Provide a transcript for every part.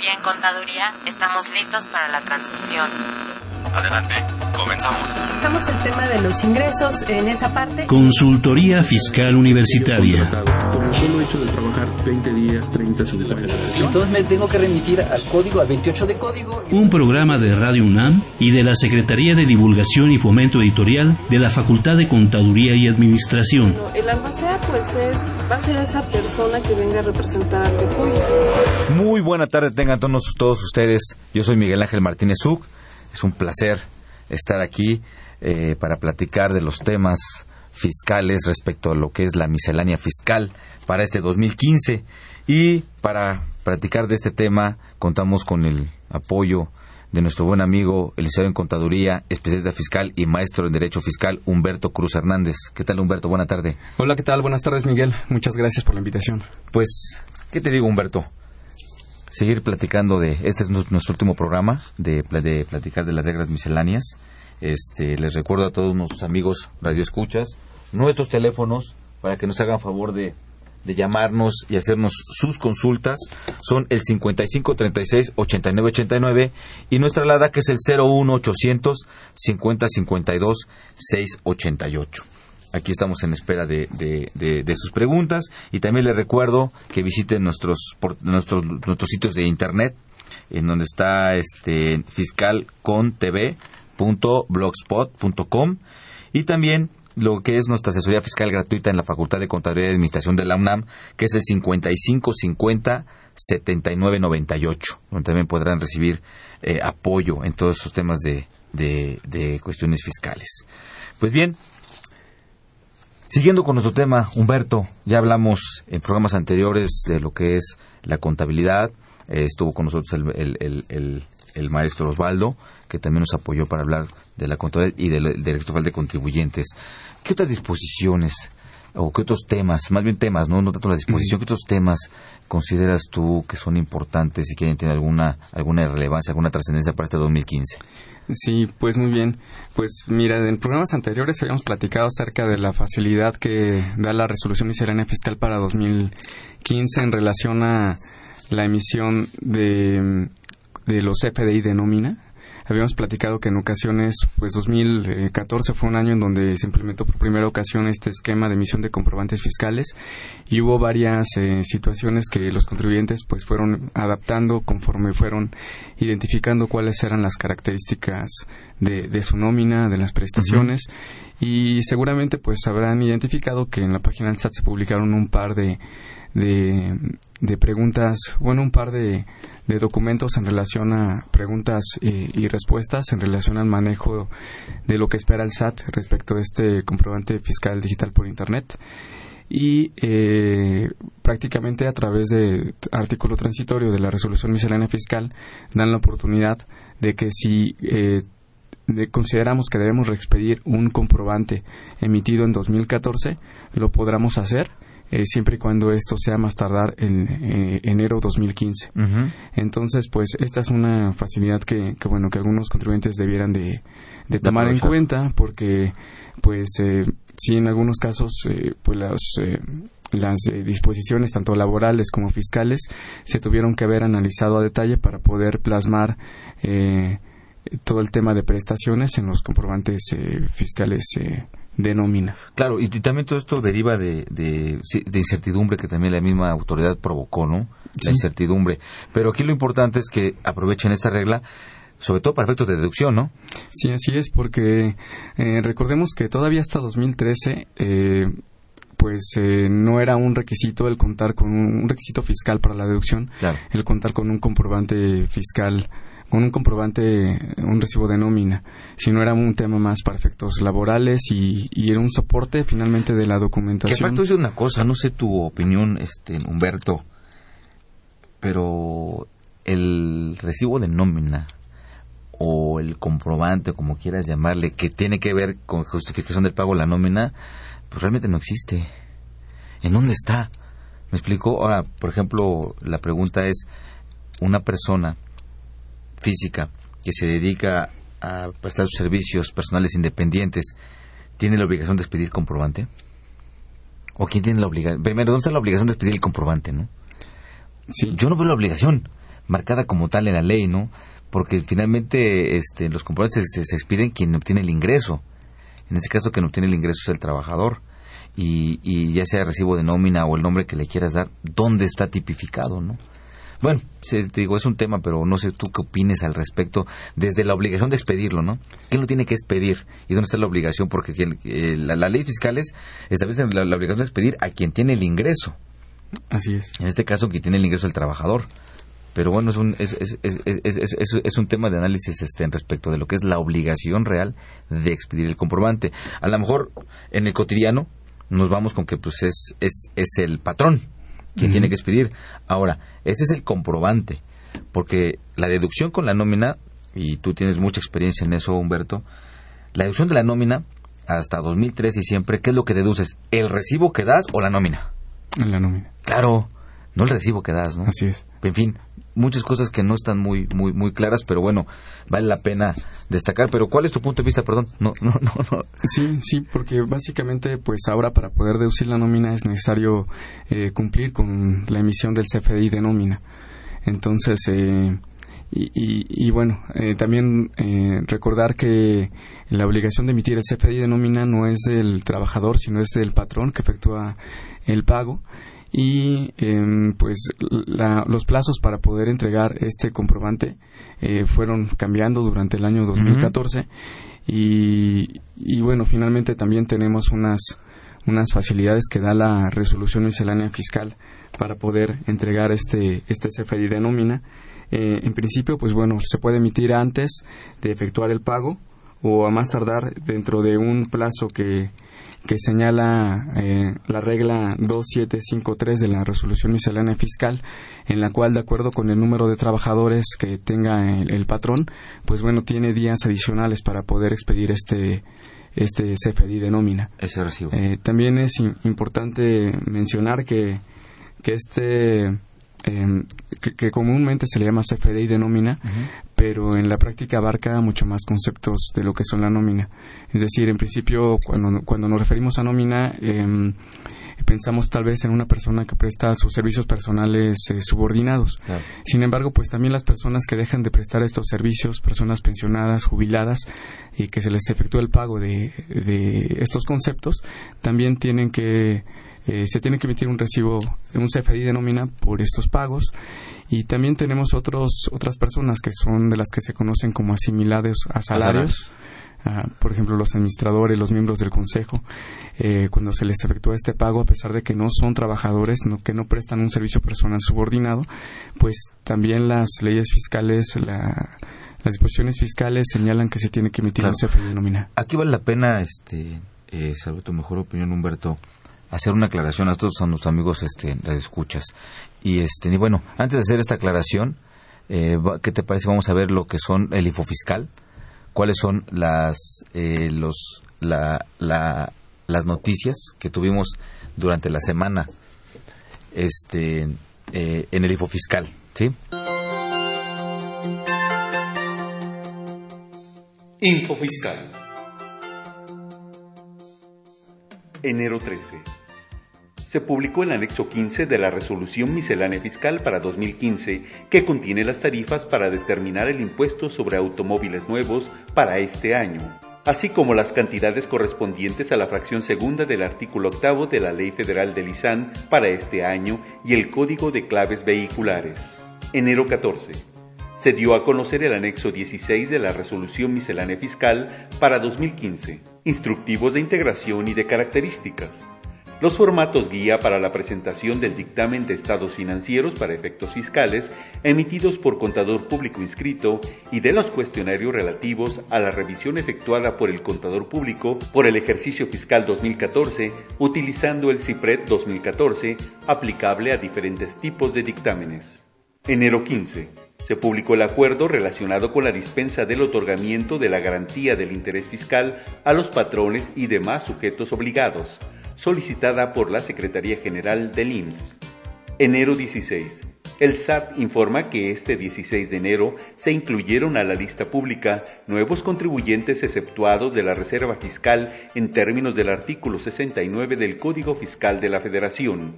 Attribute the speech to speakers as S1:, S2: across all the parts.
S1: y en Contaduría estamos listos para la transmisión.
S2: Adelante, comenzamos.
S3: Tocamos el tema de los ingresos en esa parte.
S4: Consultoría Fiscal Universitaria.
S5: Por el solo hecho de trabajar 20 días, 30, 50.
S6: Entonces me tengo que remitir al código, al 28 de código.
S4: Un programa de Radio UNAM y de la Secretaría de Divulgación y Fomento Editorial de la Facultad de Contaduría y Administración.
S7: El albacea pues es, va a ser esa persona que venga a representar al Tecuy.
S8: Muy buena tarde tengan todos, todos ustedes. Yo soy Miguel Ángel Martínez Uc. Es un placer estar aquí eh, para platicar de los temas fiscales respecto a lo que es la miscelánea fiscal para este 2015. Y para platicar de este tema contamos con el apoyo de nuestro buen amigo, el licenciado en Contaduría, especialista fiscal y maestro en Derecho Fiscal, Humberto Cruz Hernández. ¿Qué tal, Humberto? Buena tarde.
S9: Hola, ¿qué tal? Buenas tardes, Miguel. Muchas gracias por la invitación.
S8: Pues, ¿qué te digo, Humberto? Seguir platicando de, este es nuestro último programa, de, de platicar de las reglas misceláneas. Este, les recuerdo a todos nuestros amigos radioescuchas, nuestros teléfonos, para que nos hagan favor de, de llamarnos y hacernos sus consultas son el 5536-8989 y nuestra alada que es el 01800 5052 688. Aquí estamos en espera de, sus preguntas y también les recuerdo que visiten nuestros, por, nuestros, nuestros sitios de internet en donde está este fiscalcontv.blogspot.com y también lo que es nuestra asesoría fiscal gratuita en la Facultad de Contaduría y Administración de la UNAM, que es el 5550 7998, donde también podrán recibir eh, apoyo en todos esos temas de cuestiones fiscales. Pues bien, Siguiendo con nuestro tema, Humberto, ya hablamos en programas anteriores de lo que es la contabilidad. Eh, estuvo con nosotros el, el, el, el, maestro Osvaldo, que también nos apoyó para hablar de la contabilidad y del, del de contribuyentes. ¿Qué otras disposiciones o qué otros temas, más bien temas, no, no tanto la disposición, qué otros temas consideras tú que son importantes y que tienen alguna, alguna relevancia, alguna trascendencia para este 2015?
S9: Sí, pues muy bien. Pues mira, en programas anteriores habíamos platicado acerca de la facilidad que da la resolución miscelánea fiscal para 2015 en relación a la emisión de, de los FDI de nómina. Habíamos platicado que en ocasiones, pues 2014 fue un año en donde se implementó por primera ocasión este esquema de emisión de comprobantes fiscales y hubo varias eh, situaciones que los contribuyentes pues fueron adaptando conforme fueron identificando cuáles eran las características de, de su nómina, de las prestaciones uh -huh. y seguramente pues habrán identificado que en la página del SAT se publicaron un par de, de, preguntas, bueno, un par de, de documentos en relación a preguntas y, y, respuestas en relación al manejo de lo que espera el SAT respecto de este comprobante fiscal digital por Internet. Y eh, prácticamente a través de artículo transitorio de la resolución miscelánea fiscal dan la oportunidad de que si eh, de, consideramos que debemos reexpedir un comprobante emitido en 2014, lo podamos hacer eh, siempre y cuando esto sea más tardar en eh, enero 2015. Uh -huh. Entonces, pues esta es una facilidad que, que bueno que algunos contribuyentes debieran de, de tomar en cuenta porque pues eh, sí en algunos casos eh, pues las las disposiciones tanto laborales como fiscales se tuvieron que haber analizado a detalle para poder plasmar todo el tema de prestaciones en los comprobantes fiscales de nómina.
S8: Claro, y, también todo esto deriva de, de, de, incertidumbre que también la misma autoridad provocó, ¿no? La
S9: Sí.
S8: incertidumbre. Pero aquí lo importante es que aprovechen esta regla, sobre todo para efectos de deducción, ¿no?
S9: Sí, así es, porque eh, recordemos que todavía hasta 2013, eh, pues eh, no era un requisito el contar con un, un requisito fiscal para la deducción,
S8: Claro.
S9: el contar con un comprobante fiscal con un comprobante, un recibo de nómina, sino era un tema más para efectos laborales y, y era un soporte finalmente de la
S8: Que
S9: documentación.
S8: aparte es una cosa, no sé tu opinión, este Humberto, pero el recibo de nómina o el comprobante, como quieras llamarle, que tiene que ver con justificación del pago de la nómina, pues realmente no existe. ¿En dónde está? ¿Me explico? Ahora, por ejemplo, la pregunta es, una persona física que se dedica a prestar sus servicios personales independientes, ¿tiene la obligación de expedir comprobante? ¿O quién tiene la obligación? Primero, ¿dónde está la obligación de expedir el comprobante, no?
S9: Sí.
S8: Yo no veo la obligación. marcada como tal en la ley, ¿no? Porque finalmente este, los comprobantes se, se expiden quien obtiene el ingreso. En este caso, quien obtiene el ingreso es el trabajador. Y, y ya sea recibo de nómina o el nombre que le quieras dar, ¿dónde está tipificado, no? Bueno, se, te digo, es un tema, pero no sé tú qué opines al respecto, desde la obligación de expedirlo, ¿no? ¿Quién lo tiene que expedir? ¿Y dónde está la obligación? Porque el- el- la, la ley fiscales establece la, la obligación de expedir a quien tiene el ingreso.
S9: Así es.
S8: En este caso, quien tiene el ingreso es el trabajador. Pero bueno, es un, es, es, es, es, es- es- es un tema de análisis este, en respecto de lo que es la obligación real de expedir el comprobante. A lo mejor en el cotidiano nos vamos con que pues es, es, es el patrón quien
S9: Ujú.
S8: tiene que expedir. Ahora, ese es el comprobante, porque la deducción con la nómina, y tú tienes mucha experiencia en eso, Humberto, la deducción de la nómina hasta 2003 y siempre, ¿qué es lo que deduces? ¿El recibo que das o la nómina?
S9: La nómina.
S8: Claro, no el recibo que das, ¿no?
S9: Así es.
S8: En fin, muchas cosas que no están muy muy muy claras, pero bueno, vale la pena destacar. Pero ¿cuál es tu punto de vista? Perdón, no no no no.
S9: Sí, sí, porque básicamente, pues ahora para poder deducir la nómina es necesario eh, cumplir con la emisión del CFDI de nómina. Entonces, eh, y, y- bueno, eh, también eh, recordar que la obligación de emitir el CFDI de nómina no es del trabajador, sino es del patrón que efectúa el pago. Y em, pues la- los plazos para poder entregar este comprobante eh, fueron cambiando durante el año 2014 y, y bueno, finalmente también tenemos unas, unas facilidades que da la resolución miscelánea fiscal para poder entregar este, este CFDI de nómina. Eh, en principio, pues bueno, se puede emitir antes de efectuar el pago o a más tardar dentro de un plazo que, que señala eh, la regla 2753 de la resolución miscelánea fiscal, en la cual, de acuerdo con el número de trabajadores que tenga el, el patrón, pues bueno, tiene días adicionales para poder expedir este, este CFDI de nómina.
S8: Ese recibo.
S9: Eh, también es im- importante mencionar que, que este em, que, que comúnmente se le llama CFDI de nómina, pero en la práctica abarca mucho más conceptos de lo que son la nómina. Es decir, en principio, cuando, cuando nos referimos a nómina, em, pensamos tal vez en una persona que presta sus servicios personales eh, subordinados.
S8: Claro.
S9: Sin embargo, pues también las personas que dejan de prestar estos servicios, personas pensionadas, jubiladas, y que se les efectúa el pago de, de estos conceptos, también tienen que eh, se tiene que emitir un recibo, un CFDI de nómina por estos pagos y también tenemos otros otras personas que son de las que se conocen como asimilados a salarios. Por ejemplo, los administradores, los miembros del consejo, eh, cuando se les efectúa este pago, a pesar de que no son trabajadores, no, que no prestan un servicio personal subordinado, pues también las leyes fiscales, la- las disposiciones fiscales señalan que se tiene que emitir
S8: Claro.
S9: un CFDI de nómina.
S8: Aquí vale la pena, este, eh, saber tu mejor opinión, Humberto, hacer una aclaración a todos a nuestros amigos, este, las escuchas. Y este, y bueno, antes de hacer esta aclaración, eh, ¿qué te parece? Vamos a ver lo que son el infofiscal, cuáles son las, eh, los, la, la, las noticias que tuvimos durante la semana, este, eh, en el infofiscal, ¿sí?
S10: Info Fiscal. Enero 13. Se publicó el anexo 15 de la Resolución Miscelánea Fiscal para 2015, que contiene las tarifas para determinar el impuesto sobre automóviles nuevos para este año, así como las cantidades correspondientes a la fracción segunda del artículo octavo de la Ley Federal del ISAN para este año y el Código de Claves Vehiculares. Enero 14 se dio a conocer el anexo 16 de la Resolución Miscelánea Fiscal para 2015, instructivos de integración y de características. Los formatos guía para la presentación del dictamen de estados financieros para efectos fiscales emitidos por contador público inscrito y de los cuestionarios relativos a la revisión efectuada por el contador público por el ejercicio fiscal 2014 utilizando el CIPRED 2014 aplicable a diferentes tipos de dictámenes. Enero 15 se publicó el acuerdo relacionado con la dispensa del otorgamiento de la garantía del interés fiscal a los patrones y demás sujetos obligados, solicitada por la Secretaría General del IMSS. Enero 16. El SAT informa que este 16 de enero se incluyeron a la lista pública nuevos contribuyentes exceptuados de la Reserva Fiscal en términos del artículo 69 del Código Fiscal de la Federación.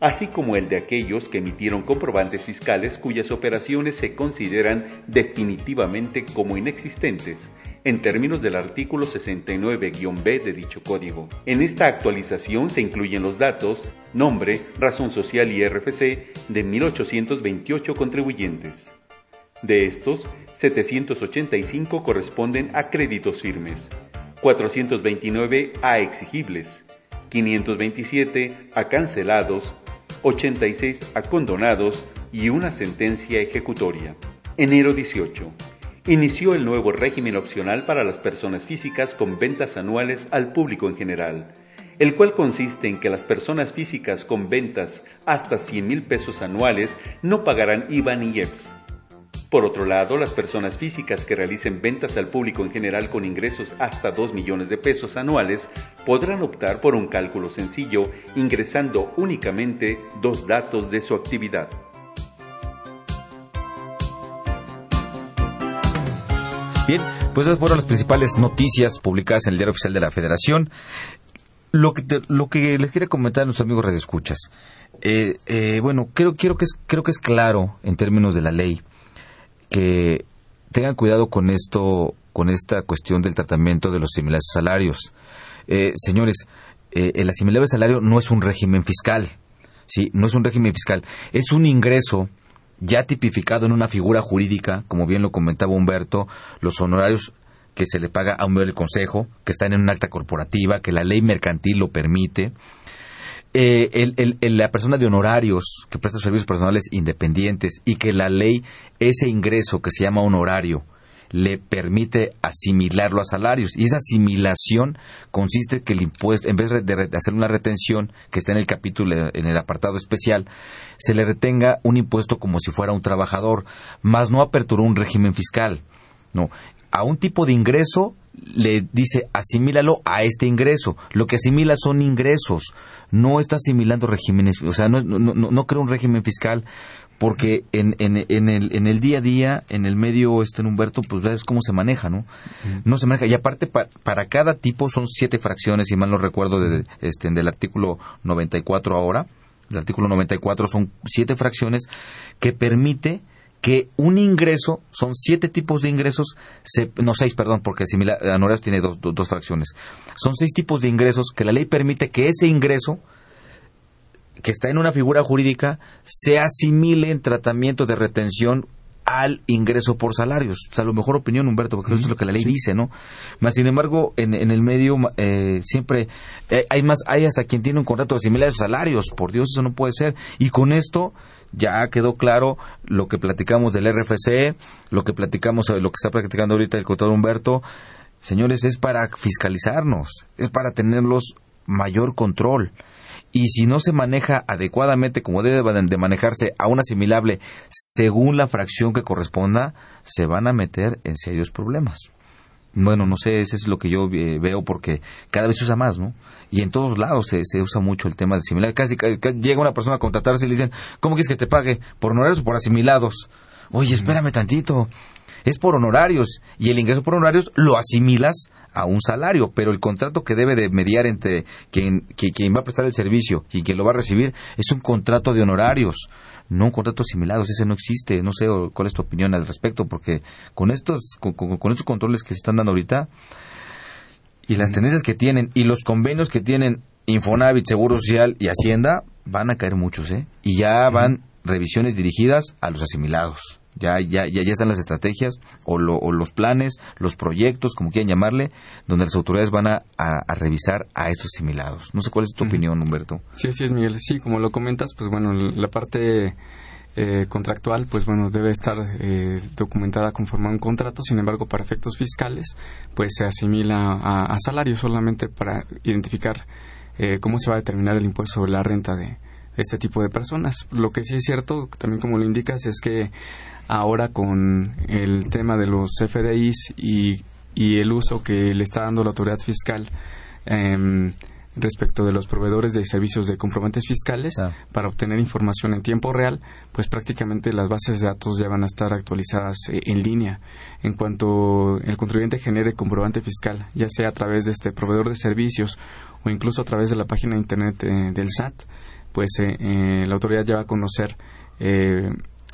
S10: así como el de aquellos que emitieron comprobantes fiscales cuyas operaciones se consideran definitivamente como inexistentes en términos del artículo 69-B de dicho código. En esta actualización se incluyen los datos, nombre, razón social y RFC de 1828 contribuyentes. De estos, 785 corresponden a créditos firmes, 429 a exigibles, 527 a cancelados, 86 a condonados y una sentencia ejecutoria. Enero 18 inició el nuevo régimen opcional para las personas físicas con ventas anuales al público en general, el cual consiste en que las personas físicas con ventas hasta 100 mil pesos anuales no pagarán IVA ni IEPS. Por otro lado, las personas físicas que realicen ventas al público en general con ingresos hasta 2 millones de pesos anuales podrán optar por un cálculo sencillo ingresando únicamente dos datos de su actividad.
S8: Bien, pues esas fueron las principales noticias publicadas en el Diario Oficial de la Federación. Lo que, lo que les quiero comentar a nuestros amigos radioescuchas. Eh, eh, bueno, creo, quiero que es, creo que es claro en términos de la ley que tengan cuidado con esto, con esta cuestión del tratamiento de los similares salarios. Eh, señores, eh, el asimilable salario no es un régimen fiscal, sí, no es un régimen fiscal, es un ingreso ya tipificado en una figura jurídica, como bien lo comentaba Humberto, los honorarios que se le paga a un miembro del Consejo, que están en una alta corporativa, que la ley mercantil lo permite. Eh, la persona de honorarios que presta servicios personales independientes y que la ley, ese ingreso que se llama honorario, le permite asimilarlo a salarios. Y esa asimilación consiste en que el impuesto, en vez de, hacer una retención, que está en el capítulo, en el apartado especial, se le retenga un impuesto como si fuera un trabajador, más no aperturó un régimen fiscal. No, a un tipo de ingreso le dice asimílalo a este ingreso. Lo que asimila son ingresos, no está asimilando regímenes, o sea, no, no, no, no crea un régimen fiscal porque en, en, en, el, en el día a día, en el medio, este Humberto, pues ves cómo se maneja, ¿no? No se maneja. Y aparte, para cada tipo son siete fracciones, si mal no recuerdo, de, este, del artículo 94 ahora. El artículo 94 son siete fracciones que permite que un ingreso, son siete tipos de ingresos, no seis, perdón, porque similar, tiene dos, dos fracciones. Son seis tipos de ingresos que la ley permite que ese ingreso que está en una figura jurídica se asimile en tratamiento de retención al ingreso por salarios. O sea, lo mejor opinión, Humberto, porque eso es lo que la ley dice, ¿no? Más sin embargo, en, el medio eh, siempre eh, hay más, hay hasta quien tiene un contrato similar a esos salarios. Por Dios, eso no puede ser. Y con esto ya quedó claro lo que platicamos del RFC, lo que platicamos, lo que está practicando ahorita el contador Humberto. Señores, es para fiscalizarnos, es para tenerlos mayor control y si no se maneja adecuadamente como debe de manejarse a un asimilable según la fracción que corresponda, se van a meter en serios problemas. Bueno, no sé, eso es lo que yo eh, veo porque cada vez se usa más, ¿no? Y en todos lados se, usa mucho el tema de asimilar. Casi, llega una persona a contratarse y le dicen, ¿cómo quieres que te pague? ¿Por honorarios o por asimilados? Oye, espérame tantito. Es por honorarios. Y el ingreso por honorarios lo asimilas a un salario, pero el contrato que debe de mediar entre quien, quien va a prestar el servicio y quien lo va a recibir es un contrato de honorarios, no un contrato similar, ese no existe, no sé cuál es tu opinión al respecto, porque con estos, con, estos controles que se están dando ahorita y las tendencias que tienen y los convenios que tienen Infonavit, Seguro Social y Hacienda, van a caer muchos, ¿eh? Y ya van revisiones dirigidas a los asimilados. Ya, ya, ya, ya están las estrategias o, los planes, los proyectos, como quieran llamarle, donde las autoridades van a, revisar a estos asimilados. No sé cuál es tu opinión, Humberto.
S9: Sí, sí es, Miguel. Sí, como lo comentas, pues bueno, la parte eh, contractual, pues bueno, debe estar eh, documentada conforme a un contrato. Sin embargo, para efectos fiscales, pues se asimila a, salario solamente para identificar eh, cómo se va a determinar el impuesto sobre la renta de este tipo de personas. Lo que sí es cierto, también como lo indicas, es que ahora con el tema de los FDIs y, y el uso que le está dando la autoridad fiscal em, respecto de los proveedores de servicios de comprobantes fiscales para obtener información en tiempo real, pues prácticamente las bases de datos ya van a estar actualizadas eh, en línea. En cuanto el contribuyente genere comprobante fiscal, ya sea a través de este proveedor de servicios o incluso a través de la página de internet eh, del SAT, pues la autoridad ya va a conocer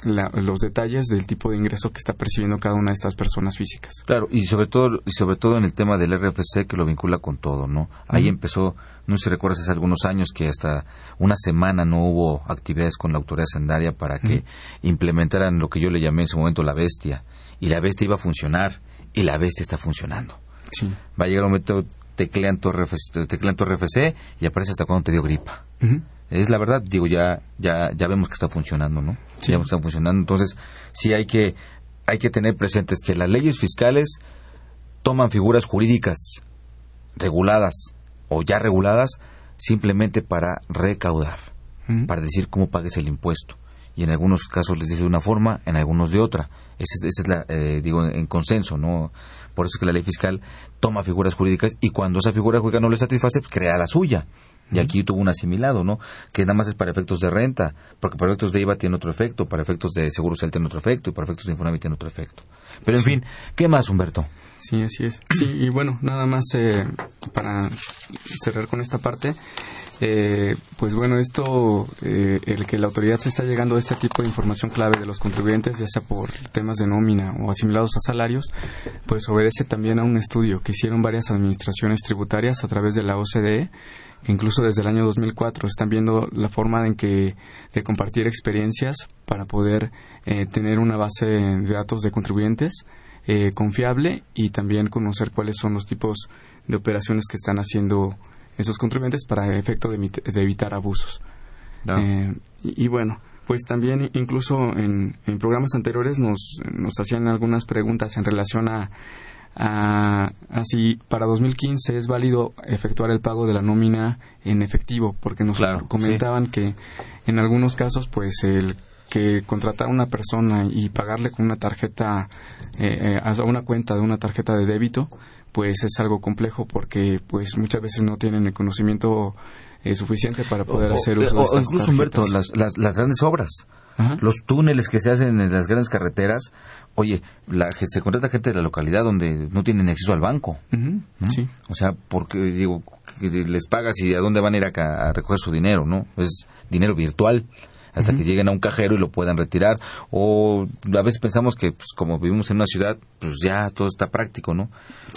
S9: los detalles del tipo de ingreso que está percibiendo cada una de estas personas físicas.
S8: Claro, y sobre todo y sobre todo en el tema del RFC que lo vincula con todo, ¿no? Ahí empezó, no sé si recuerdas hace algunos años que hasta una semana no hubo actividades con la autoridad sendaria para que implementaran lo que yo le llamé en su momento la bestia y la bestia iba a funcionar y la bestia está funcionando.
S9: Sí.
S8: Va a llegar un momento teclean tu RFC, teclean tu RFC y aparece hasta cuando te dio gripa es la verdad, digo, ya, ya, ya vemos que está funcionando, ¿no?
S9: Sí.
S8: Ya está funcionando. Entonces, sí hay que, hay que tener presentes que las leyes fiscales toman figuras jurídicas reguladas o ya reguladas simplemente para recaudar, para decir cómo pagues el impuesto. Y en algunos casos les dice de una forma, en algunos de otra. Esa es, la, eh, digo, en consenso, ¿no? Por eso es que la ley fiscal toma figuras jurídicas y cuando esa figura jurídica no le satisface, pues crea la suya. Y aquí tuvo un asimilado, ¿no? Que nada más es para efectos de renta, porque para efectos de IVA tiene otro efecto, para efectos de seguro social tiene otro efecto y para efectos de Infonavit tiene otro efecto. Pero en fin, ¿qué más, Humberto?
S9: Sí, así es. Sí, y bueno, nada más eh, para cerrar con esta parte, eh, pues bueno, esto, eh, el que la autoridad se está llegando a este tipo de información clave de los contribuyentes, ya sea por temas de nómina o asimilados a salarios, pues obedece también a un estudio que hicieron varias administraciones tributarias a través de la OCDE incluso desde el año 2004 están viendo la forma en que de compartir experiencias para poder eh, tener una base de datos de contribuyentes eh, confiable y también conocer cuáles son los tipos de operaciones que están haciendo esos contribuyentes para el efecto de, evitar abusos. Eh, y, bueno, pues también incluso en, en programas anteriores nos, nos hacían algunas preguntas en relación a así para 2015 es válido efectuar el pago de la nómina en efectivo porque nos comentaban que en algunos casos pues el que contratar a una persona y pagarle con una tarjeta eh, eh a una cuenta de una tarjeta de débito pues es algo complejo porque pues muchas veces no tienen el conocimiento eh, suficiente para poder hacer uso de estas
S8: incluso Humberto las, las, las grandes obras los túneles que se hacen en las grandes carreteras oye, la, se contrata gente de la localidad donde no tienen acceso al banco.
S9: sí.
S8: O sea, porque digo, les pagas y a dónde van a ir a, recoger su dinero, ¿no? Es dinero virtual hasta que lleguen a un cajero y lo puedan retirar. O a veces pensamos que, pues, como vivimos en una ciudad, pues ya todo está práctico, ¿no?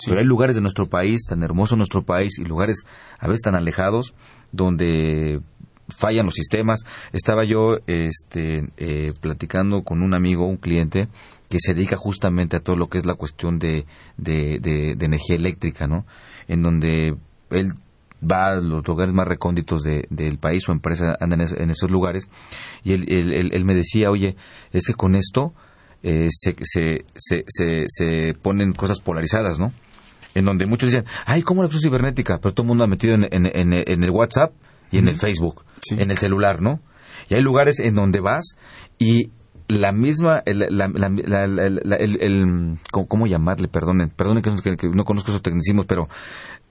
S8: Pero hay lugares de nuestro país, tan hermoso nuestro país, y lugares a veces tan alejados, donde fallan los sistemas. Estaba yo este, eh, platicando con un amigo, un cliente, que se dedica justamente a todo lo que es la cuestión de, de, energía eléctrica, ¿no? En donde él va a los lugares más recónditos del país, su empresa anda en, esos lugares, y él, él, me decía, oye, es que con esto eh, se, se, se, se, ponen cosas polarizadas, ¿no? En donde muchos dicen, ay, ¿cómo la acción cibernética? Pero todo el mundo ha metido en, en, en el WhatsApp y en el Facebook, en el celular, ¿no? Y hay lugares en donde vas y la misma, el, ¿cómo llamarle? Perdonen, perdonen que, no conozco esos tecnicismos, pero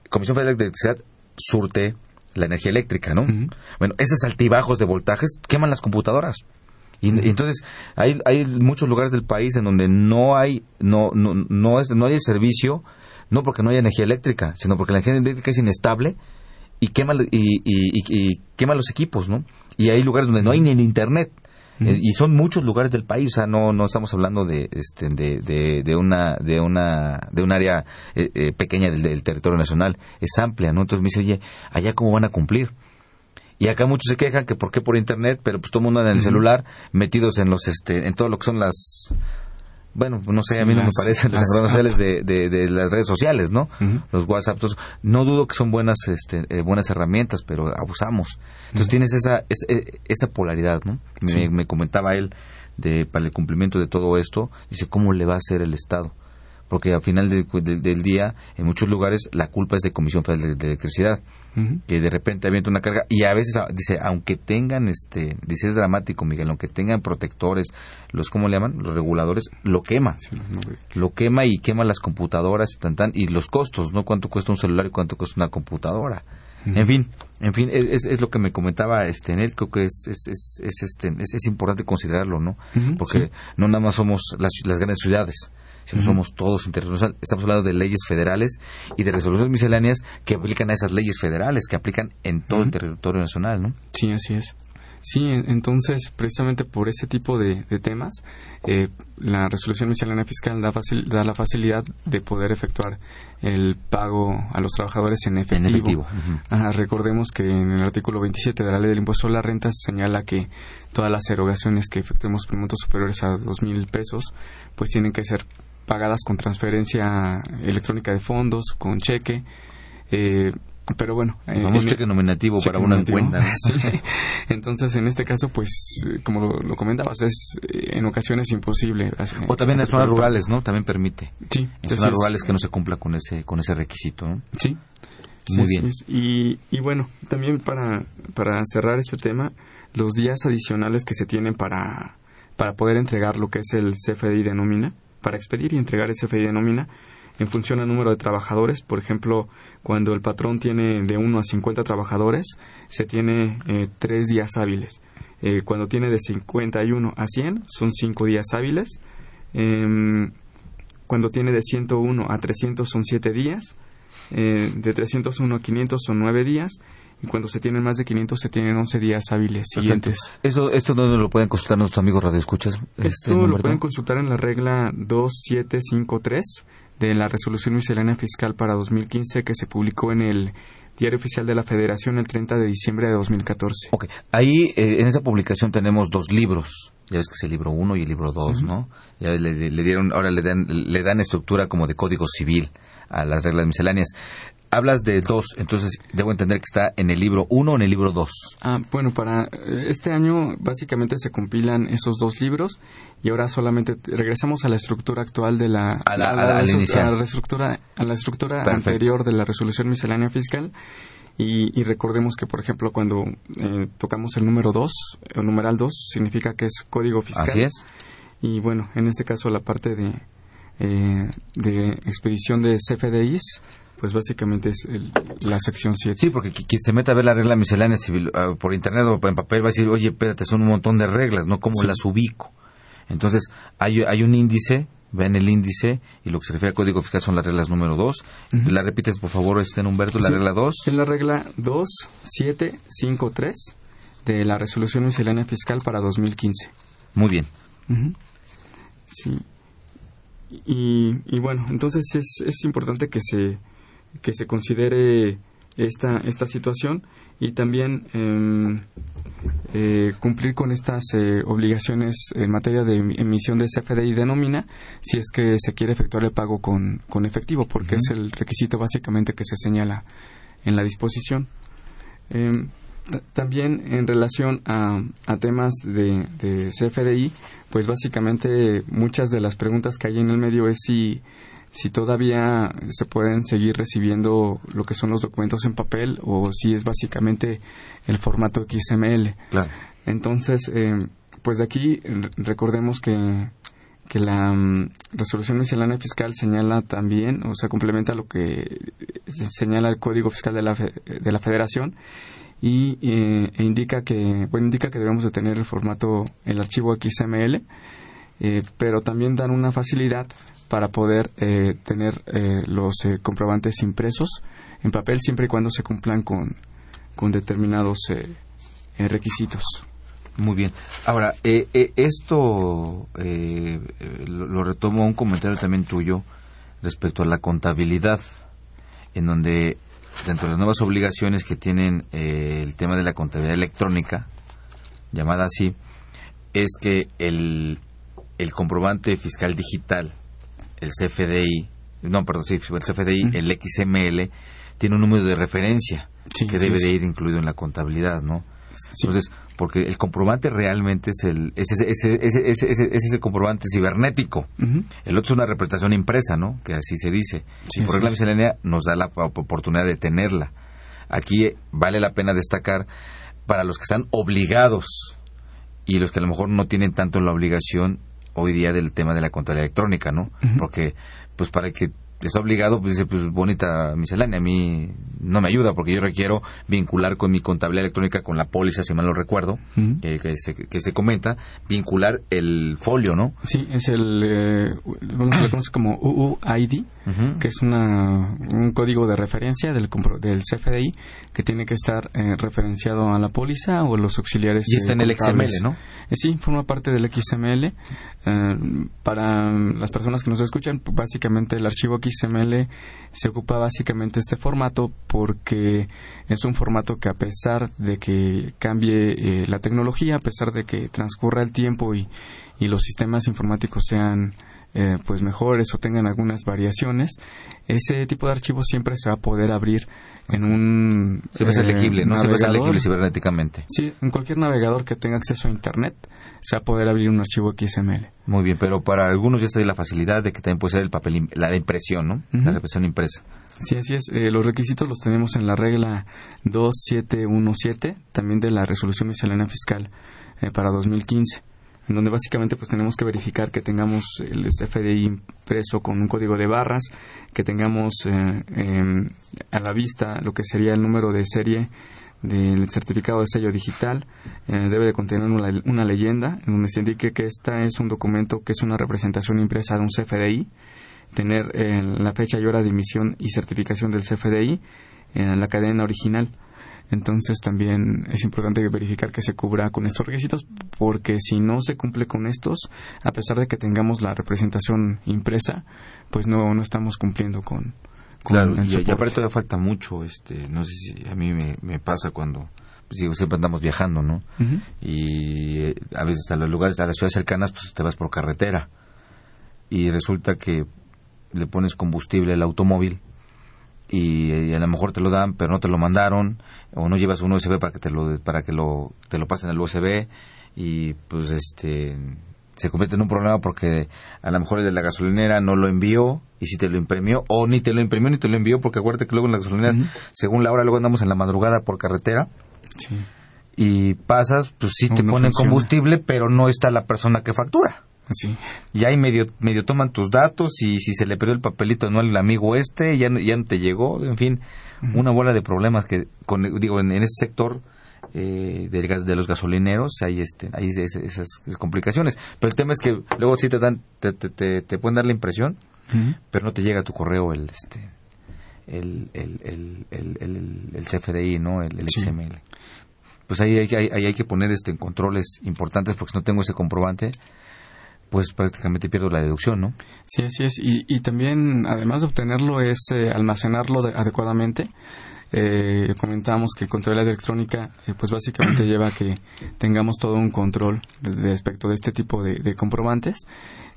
S8: Comisión Federal de Electricidad surte la energía eléctrica, ¿no? Bueno, esos altibajos de voltajes queman las computadoras. Y, entonces hay, hay muchos lugares del país en donde no hay no no no, es, no hay el servicio no porque no haya energía eléctrica sino porque la energía eléctrica es inestable y quema y, y quema los equipos no y hay lugares donde no hay ni internet eh, y son muchos lugares del país, o sea, no, no estamos hablando de, este, de, de, una, de una, de un área eh, eh, pequeña del, territorio nacional, es amplia, ¿no? Entonces me dice, oye, allá cómo van a cumplir. Y acá muchos se quejan que por qué por internet, pero pues todo el mundo en el celular, metidos en los, este, en todo lo que son las, bueno, no sé, a mí no me parecen las, redes sociales de, de, las redes sociales, ¿no? Los WhatsApp, no dudo que son buenas, este, eh, buenas herramientas, pero abusamos. Entonces tienes esa, eh, esa polaridad, ¿no? Me, comentaba él de, para el cumplimiento de todo esto, dice, ¿cómo le va a hacer el Estado? Porque al final del día, en muchos lugares, la culpa es de Comisión Federal de Electricidad que de repente avienta una carga y a veces dice aunque tengan este dice es dramático Miguel aunque tengan protectores los cómo le llaman los reguladores lo quema. Lo quema y quema las computadoras y tan, tan y los costos no cuánto cuesta un celular y cuánto cuesta una computadora en fin en fin es, es, lo que me comentaba este en él creo que es es, es, este es, importante considerarlo no porque no nada más somos las, las grandes ciudades si no somos todos internacionales. Estamos hablando de leyes federales y de resoluciones misceláneas que aplican a esas leyes federales, que aplican en todo el territorio nacional, ¿no?
S9: Sí, así es. Sí, entonces, precisamente por ese tipo de, temas, eh, la resolución miscelánea fiscal da, da, la facilidad de poder efectuar el pago a los trabajadores en efectivo. recordemos que en el artículo 27 de la ley del impuesto a la renta se señala que todas las erogaciones que efectuemos por montos superiores a dos mil pesos, pues tienen que ser pagadas con transferencia electrónica de fondos, con cheque. Eh, pero bueno.
S8: Vamos cheque nominativo para una cuenta.
S9: Entonces, en este caso, pues, como lo, comentabas, es eh, en ocasiones imposible.
S8: O también en zonas rurales, ¿no? También permite.
S9: Sí.
S8: En zonas rurales que no se cumpla con ese, con ese requisito, ¿no?
S9: Sí.
S8: Muy bien.
S9: Y, y bueno, también para, para cerrar este tema, los días adicionales que se tienen para, para poder entregar lo que es el CFDI de nómina, para expedir y entregar ese nómina, en función al número de trabajadores. Por ejemplo, cuando el patrón tiene de 1 a 50 trabajadores, se tiene eh, tres días hábiles. Eh, cuando tiene de 51 a 100, son cinco días hábiles. Em, cuando tiene de 101 a 300 son siete días. Eh, de 301 a 500 son nueve días y cuando se tienen más de 500 se tienen 11 días hábiles siguientes.
S8: ¿Eso, ¿Esto dónde lo pueden consultar nuestros amigos radioescuchas?
S9: Esto este lo pueden consultar en la regla 2753 de la resolución miscelánea fiscal para 2015 que se publicó en el Diario Oficial de la Federación el 30 de diciembre de 2014.
S8: Ok, ahí eh, en esa publicación tenemos dos libros. Ya ves que es el libro 1 y el libro 2, ¿no? Ya le, dieron, ahora le dan, le dan estructura como de código civil a las reglas misceláneas hablas de dos, entonces debo entender que está en el libro uno o en el libro dos.
S9: Ah, bueno, para eh, este año básicamente se compilan esos dos libros y ahora solamente regresamos a la estructura actual de la,
S8: a la, a
S9: estructura, a la estructura anterior de la resolución miscelánea fiscal. Y, recordemos que, por ejemplo, cuando eh, tocamos el número 2, el numeral 2, significa que es código fiscal.
S8: Así es.
S9: Y bueno, en este caso la parte de, eh, de expedición de CFDIs, pues básicamente es la sección 7.
S8: Sí, porque quien se meta a ver la regla miscelánea civil ah, por internet o en papel va a decir, oye, espérate, son un montón de reglas, ¿no? ¿Cómo las ubico? Entonces, hay, hay un índice, ven el índice y lo que se refiere al código fiscal son las reglas número 2. ¿La repites, por favor, este Humberto, la regla 2?
S9: Es la regla 2753 de la resolución miscelánea fiscal para 2015.
S8: Muy bien.
S9: Sí. Y, y bueno, entonces es, es importante que se que se considere esta, esta situación y también em, eh, cumplir con estas eh, obligaciones en materia de emisión de CFDI de nómina si es que se quiere efectuar el pago con, con efectivo, porque es el requisito básicamente que se señala en la disposición. Em, también en relación a, a temas de, de, CFDI, pues básicamente muchas de las preguntas que hay en el medio es si si todavía se pueden seguir recibiendo lo que son los documentos en papel o si es básicamente el formato XML.
S8: Claro.
S9: Entonces, eh, pues de aquí recordemos que, que la mm, resolución miscelánea fiscal señala también, o sea, complementa lo que señala el Código Fiscal de la, de la Federación y eh, e indica que bueno indica que debemos de tener el formato el archivo XML eh, pero también dan una facilidad para poder eh, tener eh, los eh, comprobantes impresos en papel siempre y cuando se cumplan con, con determinados requisitos.
S8: Muy bien. Ahora, esto lo, retomo un comentario también tuyo respecto a la contabilidad, en donde dentro de las nuevas obligaciones que tienen el tema de la contabilidad electrónica, llamada así, es que el, el comprobante fiscal digital el CFDI, no, perdón, sí, el CFDI, el XML, tiene un número de referencia que debe de ir incluido en la contabilidad, ¿no? Entonces, porque el comprobante realmente es el ese, ese, ese, ese comprobante cibernético. El otro es una representación impresa, ¿no? Que así se dice. y por regla miscelánea nos da la oportunidad de tenerla. Aquí vale la pena destacar para los que están obligados y los que a lo mejor no tienen tanto la obligación hoy día del tema de la contabilidad electrónica, ¿no? Porque, pues para que está obligado, pues dice, pues bonita miscelánea, a mí no me ayuda porque yo requiero vincular con mi contabilidad electrónica con la póliza, si mal no recuerdo, que, que se, que se comenta, vincular el folio, ¿no?
S9: Sí, es el, eh, bueno, se le conoce como UUID, que es una, un código de referencia del, del CFDI que tiene que estar eh, referenciado a la póliza o los auxiliares.
S8: Y está
S9: eh,
S8: en el
S9: contables.
S8: XML, ¿no?
S9: Eh, sí, forma parte del XML. Eh, para las personas que nos escuchan, básicamente el archivo XML se ocupa básicamente este formato porque es un formato que a pesar de que cambie eh, la tecnología, a pesar de que transcurra el tiempo y, los sistemas informáticos sean eh, pues mejores o tengan algunas variaciones, ese tipo de archivos siempre se va a poder abrir en un
S8: Siempre es
S9: eh,
S8: elegible, ¿no? Siempre es elegible cibernéticamente.
S9: Sí, en cualquier navegador que tenga acceso a Internet se va a poder abrir un archivo XML.
S8: Muy bien, pero para algunos ya está ahí la facilidad de que también puede ser el papel, la impresión, ¿no? La represión impresa.
S9: Sí, así es. Eh, los requisitos los tenemos en la regla 2717, también de la resolución miscelánea fiscal eh, para 2015, en donde básicamente pues tenemos que verificar que tengamos el FDI impreso con un código de barras, que tengamos eh, em, a la vista lo que sería el número de serie del certificado de sello digital eh, debe de contener una, una leyenda en donde se indique que esta es un documento que es una representación impresa de un CFDI tener eh, la fecha y hora de emisión y certificación del CFDI en la cadena original. Entonces también es importante verificar que se cubra con estos requisitos porque si no se cumple con estos, a pesar de que tengamos la representación impresa, pues no, no estamos cumpliendo con, con
S8: Claro,
S9: el
S8: y, aparte todavía falta mucho, este, no sé si a mí me, me pasa cuando, pues digo, siempre andamos viajando, ¿no? Y eh, a veces a los lugares, a las ciudades cercanas, pues te vas por carretera. Y resulta que le pones combustible al automóvil y, a lo mejor te lo dan, pero no te lo mandaron, o no llevas un USB para que te lo, para que lo, te lo pasen al USB y pues este se convierte en un problema porque a lo mejor el de la gasolinera no lo envió y si te lo imprimió o ni te lo imprimió ni te lo envió porque acuérdate que luego en las gasolineras según la hora luego andamos en la madrugada por carretera
S9: Sí.
S8: y pasas pues sí te
S9: no
S8: ponen
S9: funciona.
S8: combustible pero no está la persona que factura
S9: Sí.
S8: y ahí medio medio toman tus datos y si se le perdió el papelito no al amigo este ya no- ya no te llegó en fin una bola de problemas que con, digo en, en ese sector eh, del gas- de los gasolineros hay este hay es- esas, esas complicaciones. Pero el tema es que luego sí te dan te, te, te- te pueden dar la impresión pero no te llega a tu correo el este el el, el, el, el- CFDI no el, el
S9: Sí.
S8: XML pues ahí hay, ahí hay que poner este controles importantes porque si no tengo ese comprobante pues prácticamente pierdo la deducción no
S9: Sí, así es. Y, y también, además de obtenerlo, es eh, almacenarlo de- adecuadamente. Eh, comentábamos que contabilidad electrónica, eh, pues básicamente lleva a que tengamos todo un control respecto de este tipo de, de comprobantes.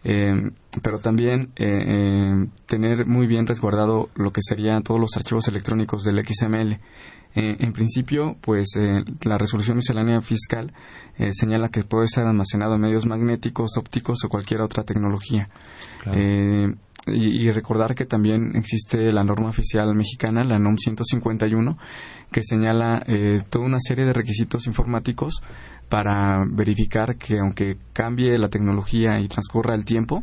S9: Eh, pero también eh, eh, tener muy bien resguardado lo que serían todos los archivos electrónicos del XML. Eh, en principio, pues eh, la resolución miscelánea fiscal eh, señala que puede ser almacenado en medios magnéticos, ópticos o cualquier otra tecnología. Eh, y, y recordar que también existe la norma oficial mexicana, la NOM 151, que señala eh, toda una serie de requisitos informáticos para verificar que aunque cambie la tecnología y transcurra el tiempo,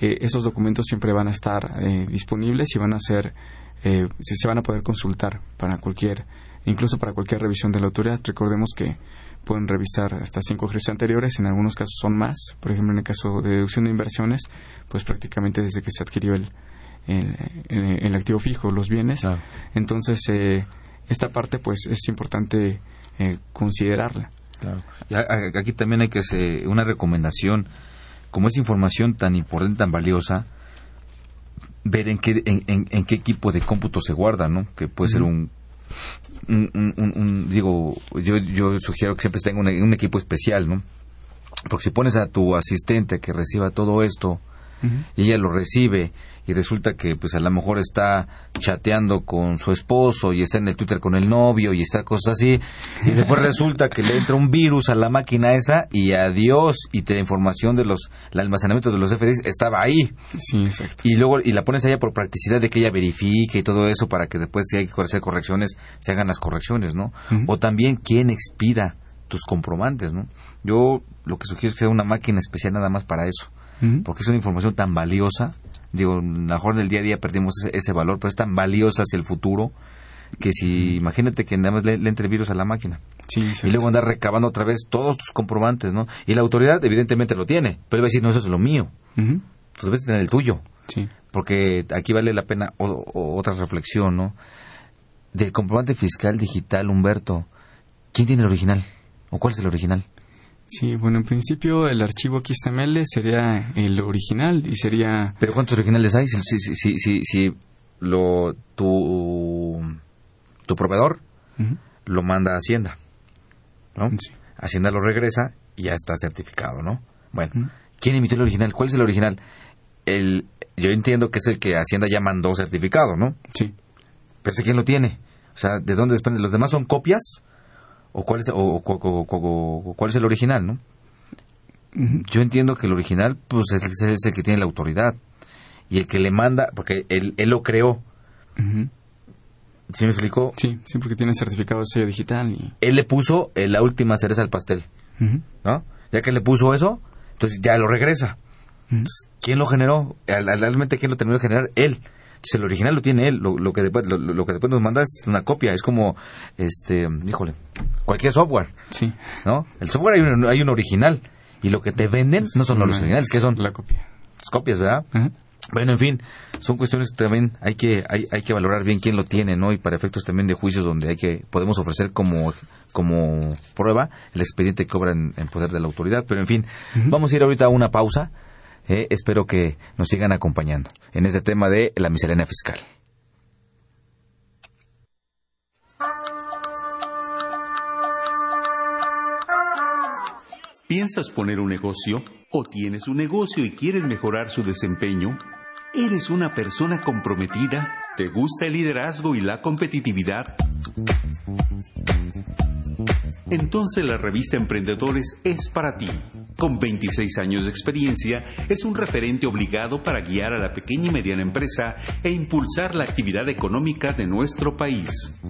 S9: eh, esos documentos siempre van a estar eh, disponibles y van a ser eh, se van a poder consultar para cualquier incluso para cualquier revisión de la autoridad. Recordemos que pueden revisar hasta cinco ejercicios anteriores en algunos casos son más. Por ejemplo en el caso de deducción de inversiones pues prácticamente desde que se adquirió el el, el- el activo fijo los bienes. Entonces eh, esta parte pues es importante eh, considerarla.
S8: Claro. Aquí también hay que hacer una recomendación, como es información tan importante, tan valiosa, ver en qué, en, en- en qué equipo de cómputo se guarda, ¿no? Que puede ser un, un- un- un- digo, yo, yo sugiero que siempre tenga un, un equipo especial, ¿no? Porque si pones a tu asistente que reciba todo esto y ella lo recibe y resulta que pues a lo mejor está chateando con su esposo y está en el Twitter con el novio y está cosas así y después resulta que le entra un virus a la máquina esa y adiós y te la información de los el almacenamiento de los FDIs estaba ahí.
S9: Sí exacto.
S8: Y luego y la pones a ella por practicidad de que ella verifique y todo eso para que después si hay que hacer correcciones se hagan las correcciones no o también quién expida tus comprobantes no yo lo que sugiero es que sea una máquina especial nada más para eso porque es una información tan valiosa. Digo, a lo mejor en el día a día perdimos ese, ese valor, pero es tan valiosa hacia el futuro que si, imagínate que nada más le, le entre virus a la máquina.
S9: Sí,
S8: y luego andar recabando otra vez todos tus comprobantes, ¿no? Y la autoridad evidentemente lo tiene, pero va a decir, no, eso es lo mío. Entonces debes tener el tuyo.
S9: Sí.
S8: Porque aquí vale la pena o- o- otra reflexión, ¿no? Del comprobante fiscal digital, Humberto, ¿quién tiene el original? ¿O cuál es el original?
S9: Sí, bueno, en principio el archivo XML sería el original y sería...
S8: ¿Pero cuántos originales hay? Si, si, si, si, si lo, tu, tu proveedor lo manda a Hacienda, ¿no?
S9: Sí.
S8: Hacienda lo regresa y ya está certificado, ¿no? Bueno. ¿quién emitió el original? ¿Cuál es el original? El, yo entiendo que es el que Hacienda ya mandó certificado, ¿no?
S9: Sí.
S8: Pero ese quién lo tiene. O sea, ¿de dónde depende? ¿Los demás son copias? ¿O cuál es, o, cuál es el original, no? Yo entiendo que el original, pues, es, es el que tiene la autoridad. Y el que le manda, porque él, él lo creó. ¿Sí me explicó?
S9: Sí, sí, porque tiene certificado de sello digital y...
S8: Él le puso eh, la última cereza al pastel. ¿no? Ya que le puso eso, entonces ya lo regresa. Entonces, ¿Quién lo generó? Al- al- Realmente, ¿quién lo terminó de generar? Él. Entonces, el original lo tiene él. Lo, lo que después, lo, lo que después nos manda es una copia. Es como, este, híjole, cualquier software,
S9: Sí.
S8: ¿no? El software hay un, hay un original. Y lo que te venden no son los originales, que son
S9: La copia.
S8: las copias, ¿verdad? Bueno, en fin, son cuestiones que también hay que hay, hay que valorar bien quién lo tiene, ¿no? Y para efectos también de juicios donde hay que podemos ofrecer como como prueba el expediente que obra en, en poder de la autoridad. Pero en fin, vamos a ir ahorita a una pausa. Eh, espero que nos sigan acompañando en este tema de la miscelánea fiscal.
S10: ¿Piensas poner un negocio? ¿O tienes un negocio y quieres mejorar su desempeño? ¿Eres una persona comprometida? ¿Te gusta el liderazgo y la competitividad? Entonces la revista Emprendedores es para ti. Con 26 años de experiencia, es un referente obligado para guiar a la pequeña y mediana empresa e impulsar la actividad económica de nuestro país.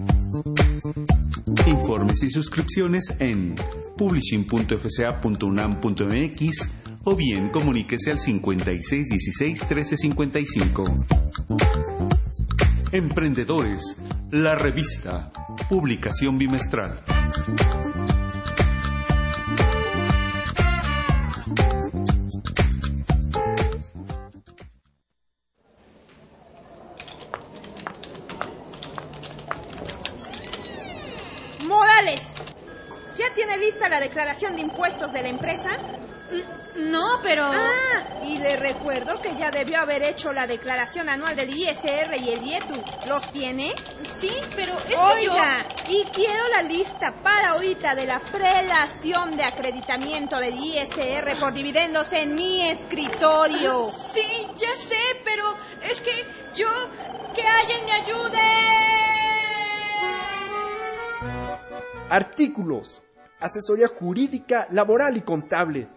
S10: Informes y suscripciones en publishing.fca.unam.mx o bien comuníquese al 5616-1355. Emprendedores, la revista, publicación bimestral.
S11: Pero...
S12: Ah, y le recuerdo que ya debió haber hecho la declaración anual del ISR y el IETU. ¿Los tiene?
S11: Sí, pero es que yo...
S12: Oiga, y quiero la lista para ahorita de la prelación de acreditamiento del ISR por dividendos en mi escritorio.
S11: Sí, ya sé, pero es que yo... ¡Que alguien me ayude!
S13: Artículos. Asesoría jurídica, laboral y contable.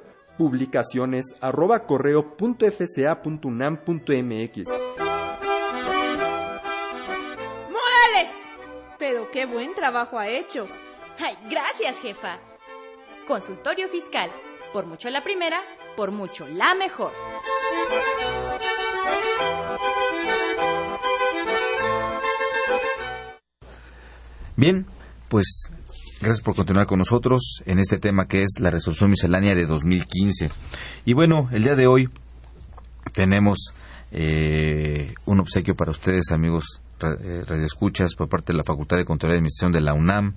S13: publicaciones arroba correo punto fca.unam.mx.
S12: ¡Morales! Pero qué buen trabajo ha hecho.
S11: Ay, gracias, jefa. Consultorio fiscal. Por mucho la primera, por mucho la mejor.
S8: Bien, pues gracias por continuar con nosotros en este tema que es la resolución miscelánea de 2015. Y bueno, el día de hoy tenemos eh, un obsequio para ustedes, amigos eh, radioescuchas, por parte de la Facultad de Control y Administración de la UNAM.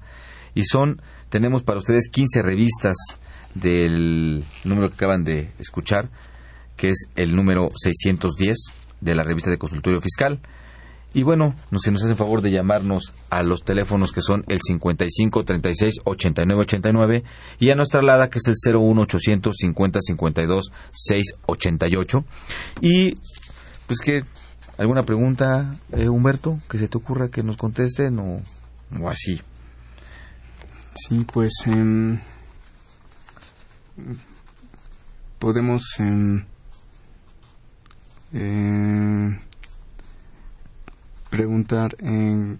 S8: Y son, tenemos para ustedes 15 revistas del número que acaban de escuchar, que es el número 610 de la revista de Consultorio Fiscal. Y bueno, se nos hace favor de llamarnos a los teléfonos que son el 55 36 89 89 y a nuestra alada que es el 01 850 52 688. Y pues que ¿Alguna pregunta, eh, Humberto, que se te ocurra que nos contesten o, o así?
S9: Sí, pues em, podemos em, em, preguntar en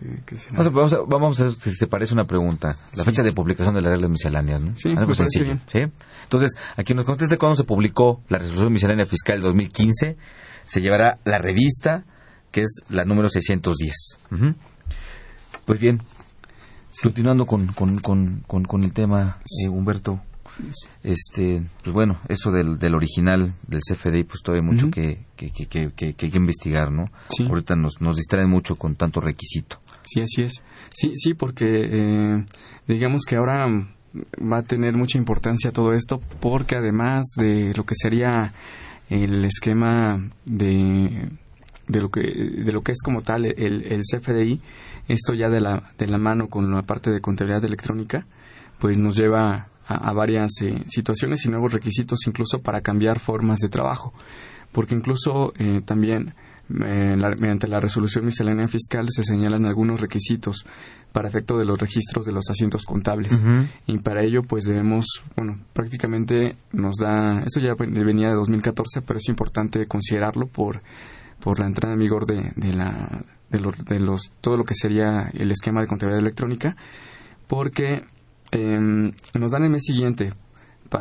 S9: eh, ¿qué será?
S8: Vamos a, vamos, a, vamos a si te parece una pregunta. La
S9: Sí.
S8: fecha de publicación de las reglas misceláneas, ¿no?
S9: Sí,
S8: Algo sencillo. ¿sí? Entonces, a quien nos conteste cuándo se publicó la resolución miscelánea fiscal 2015, se llevará la revista, que es la número 610. Ujú. Pues bien, continuando con, con, con, con, con el tema, eh, Humberto. Este, pues bueno, eso del, del original del CFDI, pues todavía hay mucho que, que, que, que, que- que hay que investigar, ¿no?
S9: Sí.
S8: Ahorita nos, nos distraen mucho con tanto requisito.
S9: Sí, así es. Sí, sí, porque eh, digamos que ahora va a tener mucha importancia todo esto porque además de lo que sería el esquema de, de lo que de lo que es como tal el, el CFDI, esto ya de la de la mano con la parte de contabilidad electrónica, pues nos lleva a, a varias eh, situaciones y nuevos requisitos incluso para cambiar formas de trabajo, porque incluso eh, también eh, la- mediante la resolución miscelánea fiscal se señalan algunos requisitos para efecto de los registros de los asientos contables. Y para ello pues debemos bueno prácticamente nos da esto ya ven- venía de 2014 pero es importante considerarlo por por la entrada en vigor de, de la de los, de los todo lo que sería el esquema de contabilidad electrónica porque em, nos dan el mes siguiente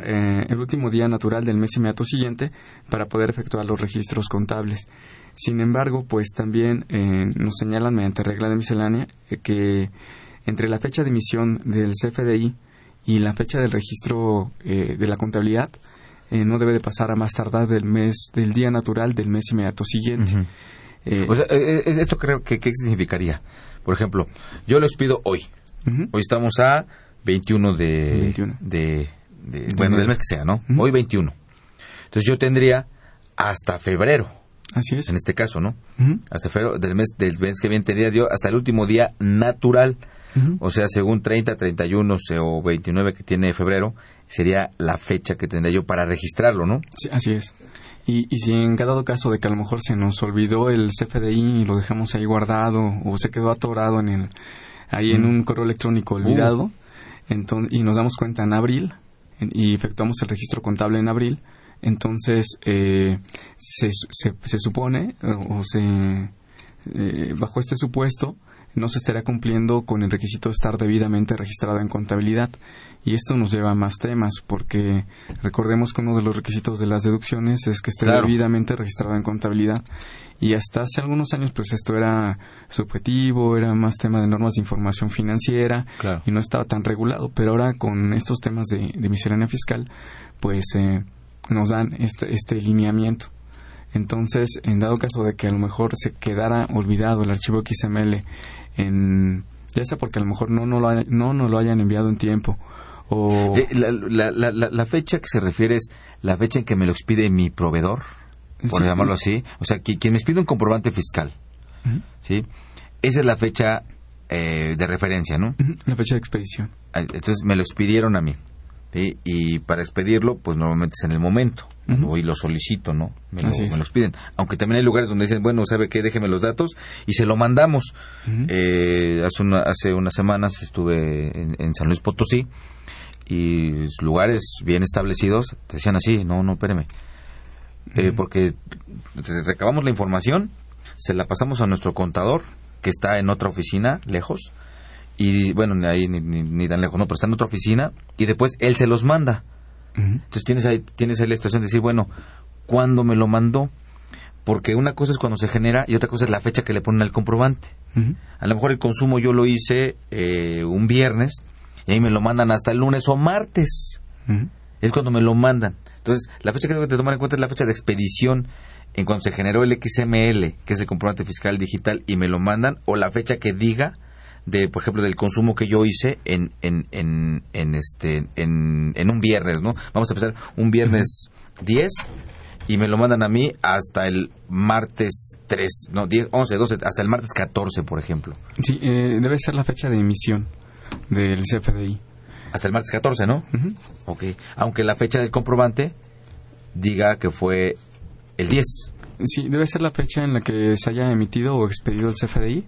S9: eh, el último día natural del mes inmediato siguiente para poder efectuar los registros contables. Sin embargo, pues también eh, nos señalan mediante regla de miscelánea eh, que entre la fecha de emisión del CFDI y la fecha del registro eh, de la contabilidad eh, no debe de pasar a más tardar del mes del día natural del mes inmediato siguiente. Eh,
S8: O sea, eh, eh, ¿esto creo que qué significaría? Por ejemplo, yo los pido hoy. Hoy estamos a 21 de...
S9: 21.
S8: de, de-
S9: De
S8: bueno, del mes que sea, ¿no? Hoy 21. Entonces yo tendría hasta febrero,
S9: Así es.
S8: en este caso, ¿no? Hasta febrero del mes, del mes que viene tendría yo hasta el último día natural. O sea, según 30, 31 se- o 29 que tiene febrero, sería la fecha que tendría yo para registrarlo, ¿no?
S9: Sí, así es. Y, y si en cada caso de que a lo mejor se nos olvidó el CFDI y lo dejamos ahí guardado o se quedó atorado en el ahí en un correo electrónico olvidado y nos damos cuenta en abril y efectuamos el registro contable en abril, entonces eh, se, se, se supone o, o se eh, bajo este supuesto no se estaría cumpliendo con el requisito de estar debidamente registrado en contabilidad. Y esto nos lleva a más temas, porque recordemos que uno de los requisitos de las deducciones es que esté
S8: Claro.
S9: debidamente registrado en contabilidad. Y hasta hace algunos años, pues esto era subjetivo, era más tema de normas de información financiera
S8: Claro.
S9: y no estaba tan regulado. Pero ahora con estos temas de, de miscelánea fiscal, pues eh, nos dan este, este lineamiento. Entonces, en dado caso de que a lo mejor se quedara olvidado el archivo XML, en, ya sea porque a lo mejor no, no, lo, no nos lo hayan enviado en tiempo, o...
S8: Eh, la, la- la- la- la fecha que se refiere es la fecha en que me lo expide mi proveedor, por
S9: Sí.
S8: llamarlo así. O sea, qui- quien me expide un comprobante fiscal. ¿sí? Esa es la fecha eh, de referencia, ¿no?
S9: La fecha de expedición.
S8: Entonces me lo expidieron a mí. ¿sí? Y para expedirlo, pues normalmente es en el momento.
S9: Ujú.
S8: Hoy lo solicito, ¿no? Me lo,
S9: Así es.
S8: me lo expiden. Aunque también hay lugares donde dicen, bueno, ¿sabe qué? Déjeme los datos y se lo mandamos. Eh, hace, una, hace unas semanas estuve en, en San Luis Potosí y lugares bien establecidos te decían así, no, no, espéreme. Eh, porque recabamos la información, se la pasamos a nuestro contador, que está en otra oficina, lejos, y bueno, ahí ni, ni- ni tan lejos, no, pero está en otra oficina, y después él se los manda. Entonces tienes ahí, tienes ahí la situación de decir, bueno, ¿cuándo me lo mandó? Porque una cosa es cuando se genera y otra cosa es la fecha que le ponen al comprobante. A lo mejor el consumo yo lo hice eh, un viernes y ahí me lo mandan hasta el lunes o martes. Es cuando me lo mandan. Entonces, la fecha que tengo que tomar en cuenta es la fecha de expedición en cuando se generó el XML, que es el comprobante fiscal digital, y me lo mandan, o la fecha que diga de, por ejemplo, del consumo que yo hice en, en, en, en este, en, en un viernes, ¿no? Vamos a empezar un viernes 10 y me lo mandan a mí hasta el martes 3, no, 10, 11, 12, hasta el martes 14, por ejemplo.
S9: Sí, eh, debe ser la fecha de emisión del CFDI.
S8: Hasta el martes 14, ¿no?
S9: Ujú.
S8: Ok. Aunque la fecha del comprobante diga que fue el 10.
S9: Sí, debe ser la fecha en la que se haya emitido o expedido el CFDI.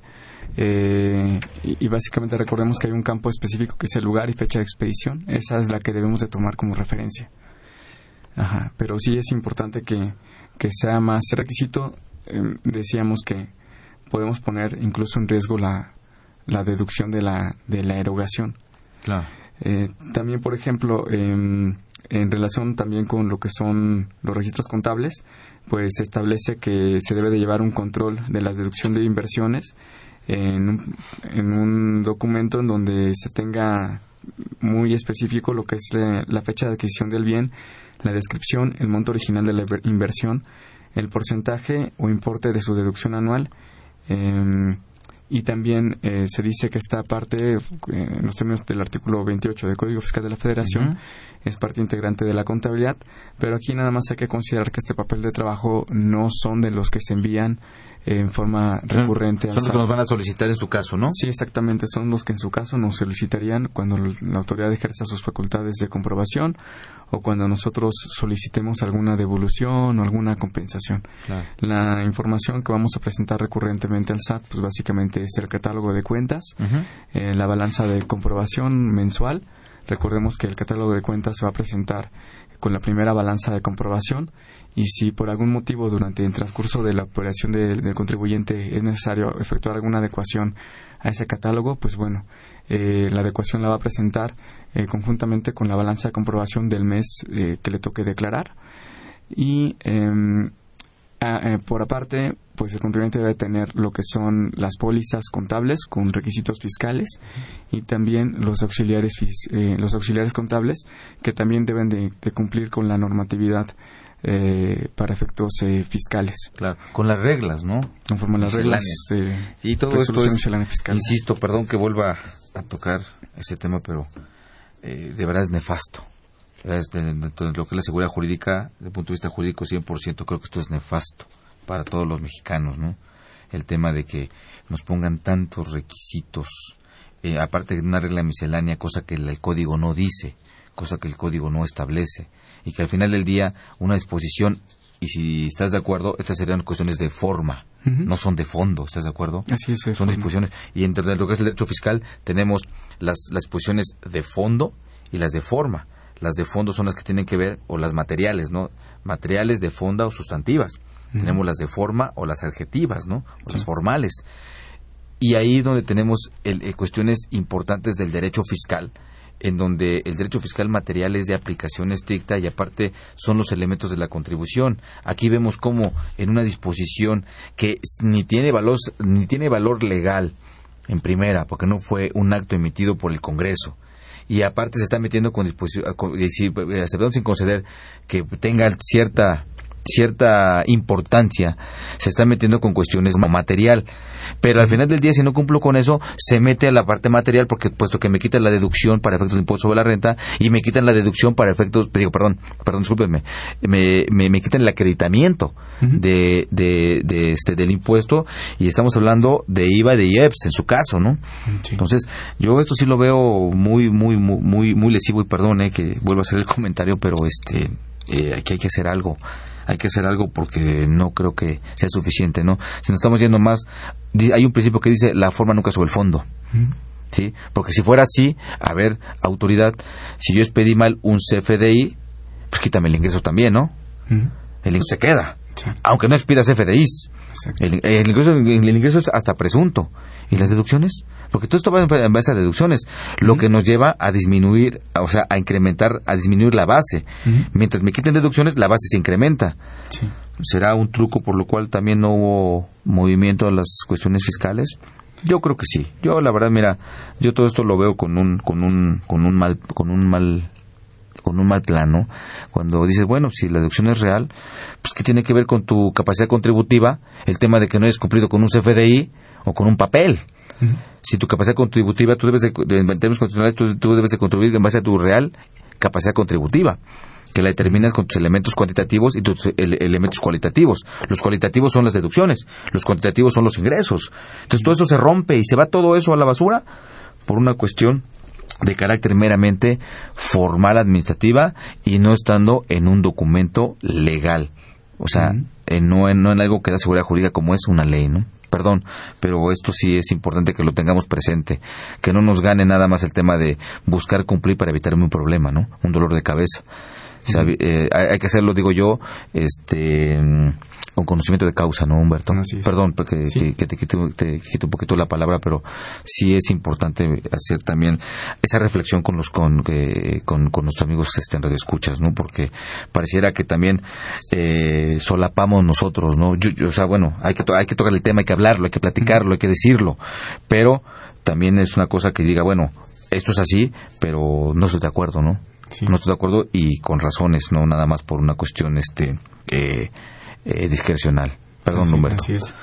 S9: Eh, y, básicamente recordemos que hay un campo específico que es el lugar y fecha de expedición. Esa es la que debemos de tomar como referencia. Ajá, pero sí es importante que, que sea más requisito. Em, decíamos que podemos poner incluso en riesgo la, la deducción de la, de la erogación.
S8: Claro.
S9: Eh, también, por ejemplo, en relación también con lo que son los registros contables, pues se establece que se debe de llevar un control de la deducción de inversiones en un, en un documento en donde se tenga muy específico lo que es la, fecha de adquisición del bien, la descripción, el monto original de la inversión, el porcentaje o importe de su deducción anual, eh, y también eh, se dice que esta parte, eh, en los términos del artículo 28 del Código Fiscal de la Federación, es parte integrante de la contabilidad, pero aquí nada más hay que considerar que este papel de trabajo no son de los que se envían en forma recurrente.
S8: Son los que nos van a solicitar en su caso, ¿no?
S9: Sí, exactamente. Son los que en su caso nos solicitarían cuando la autoridad ejerza sus facultades de comprobación o cuando nosotros solicitemos alguna devolución o alguna compensación. La información que vamos a presentar recurrentemente al SAT, pues básicamente es el catálogo de cuentas, eh, la balanza de comprobación mensual. Recordemos que el catálogo de cuentas se va a presentar con la primera balanza de comprobación y si por algún motivo durante el transcurso de la operación del contribuyente es necesario efectuar alguna adecuación a ese catálogo, pues bueno, eh, la adecuación la va a presentar eh, conjuntamente con la balanza de comprobación del mes eh, que le toque declarar. Y em, por aparte, pues el contribuyente debe tener lo que son las pólizas contables con requisitos fiscales y también los auxiliares los auxiliares contables que también deben de cumplir con la normatividad eh, para efectos eh, fiscales.
S8: Claro, con las reglas, ¿no?
S9: Conforme las reglas de
S8: y todo esto es, insisto, perdón que vuelva a tocar ese tema, pero eh, de verdad es nefasto. Lo que es la seguridad jurídica, desde el punto de vista jurídico, 100%, creo que esto es nefasto para todos los mexicanos, ¿no? El tema de que nos pongan tantos requisitos, aparte de una regla miscelánea, cosa que el código no dice, cosa que el código no establece y que al final del día una disposición, y si estás de acuerdo, estas serían cuestiones de forma, no son de fondo, ¿estás de acuerdo?
S9: Así es.
S8: Son disposiciones. Y entre lo que es el derecho fiscal tenemos las, las disposiciones de fondo y las de forma. Las de fondo son las que tienen que ver, o las materiales, ¿no? Materiales de fonda o sustantivas. Tenemos las de forma o las adjetivas, ¿no? O las formales. Y ahí es donde tenemos el, eh, cuestiones importantes del derecho fiscal, en donde el derecho fiscal material es de aplicación estricta y aparte son los elementos de la contribución. Aquí vemos cómo en una disposición que ni tiene valor, ni tiene valor legal en primera, porque no fue un acto emitido por el Congreso, y aparte se está metiendo con disposición, si aceptamos sin conceder que tenga cierta cierta importancia, se está metiendo con cuestiones material. Pero al final del día, si no cumplo con eso, se mete a la parte material, porque puesto que me quitan la deducción para efectos del impuesto sobre la renta y me quitan la deducción para efectos, digo, perdón, perdón, discúlpenme, me, me, quitan el acreditamiento de, de, este, del impuesto y estamos hablando de IVA y de IEPS en su caso, ¿no? Entonces, yo esto sí lo veo muy, muy, muy, muy lesivo y perdón, eh, que vuelvo a hacer el comentario, pero este, eh, aquí hay que hacer algo hay que hacer algo porque no creo que sea suficiente, ¿no? Si nos estamos yendo más, hay un principio que dice la forma nunca sobre el fondo. ¿Sí? Porque si fuera así, a ver, autoridad, si yo expedí mal un CFDI, pues quítame el ingreso también, ¿no? El ingreso se queda. Aunque no expidas CFDIs. El, ingreso, el ingreso es hasta presunto. ¿Y las deducciones? Porque todo esto va en base a deducciones, lo que nos lleva a disminuir, o sea, a incrementar, a disminuir la base. Mientras me quiten deducciones, la base se incrementa. ¿Será un truco por lo cual también no hubo movimiento a las cuestiones fiscales? Yo creo que sí. Yo la verdad, mira, yo todo esto lo veo con un con un con un mal con un mal con un mal plano. Cuando dices, bueno, si la deducción es real, pues qué tiene que ver con tu capacidad contributiva, el tema de que no hayas cumplido con un CFDI o con un papel si tu capacidad contributiva, tú debes de, en términos constitucionales, tú, debes de contribuir en base a tu real capacidad contributiva que la determinas con tus elementos cuantitativos y tus elementos cualitativos. Los cualitativos son las deducciones, los cuantitativos son los ingresos. Entonces todo eso se rompe y se va todo eso a la basura por una cuestión de carácter meramente formal administrativa y no estando en un documento legal. O sea, eh, no, en, no en algo que da seguridad jurídica como es una ley, ¿no? Perdón, pero esto sí es importante que lo tengamos presente, que no nos gane nada más el tema de buscar cumplir para evitarme un problema, ¿no? Un dolor de cabeza. O sea, eh, hay que hacerlo, digo yo, este con conocimiento de causa, ¿no, Humberto? Perdón porque, que, que te, quito, te un poquito la palabra, pero sí es importante hacer también esa reflexión con los con, que- con, con nuestros amigos este, en radio escuchas, ¿no? Porque pareciera que también eh, solapamos nosotros, ¿no? Yo- yo, o sea, bueno, hay que, hay que tocar el tema, hay que hablarlo, hay que platicarlo, hay que decirlo, pero también es una cosa que diga, bueno, esto es así, pero no estoy de acuerdo, ¿no? No estoy de acuerdo y con razones, no nada más por una cuestión este eh, eh, discrecional. Perdón,
S9: Sí,
S8: Humberto.
S9: Así es.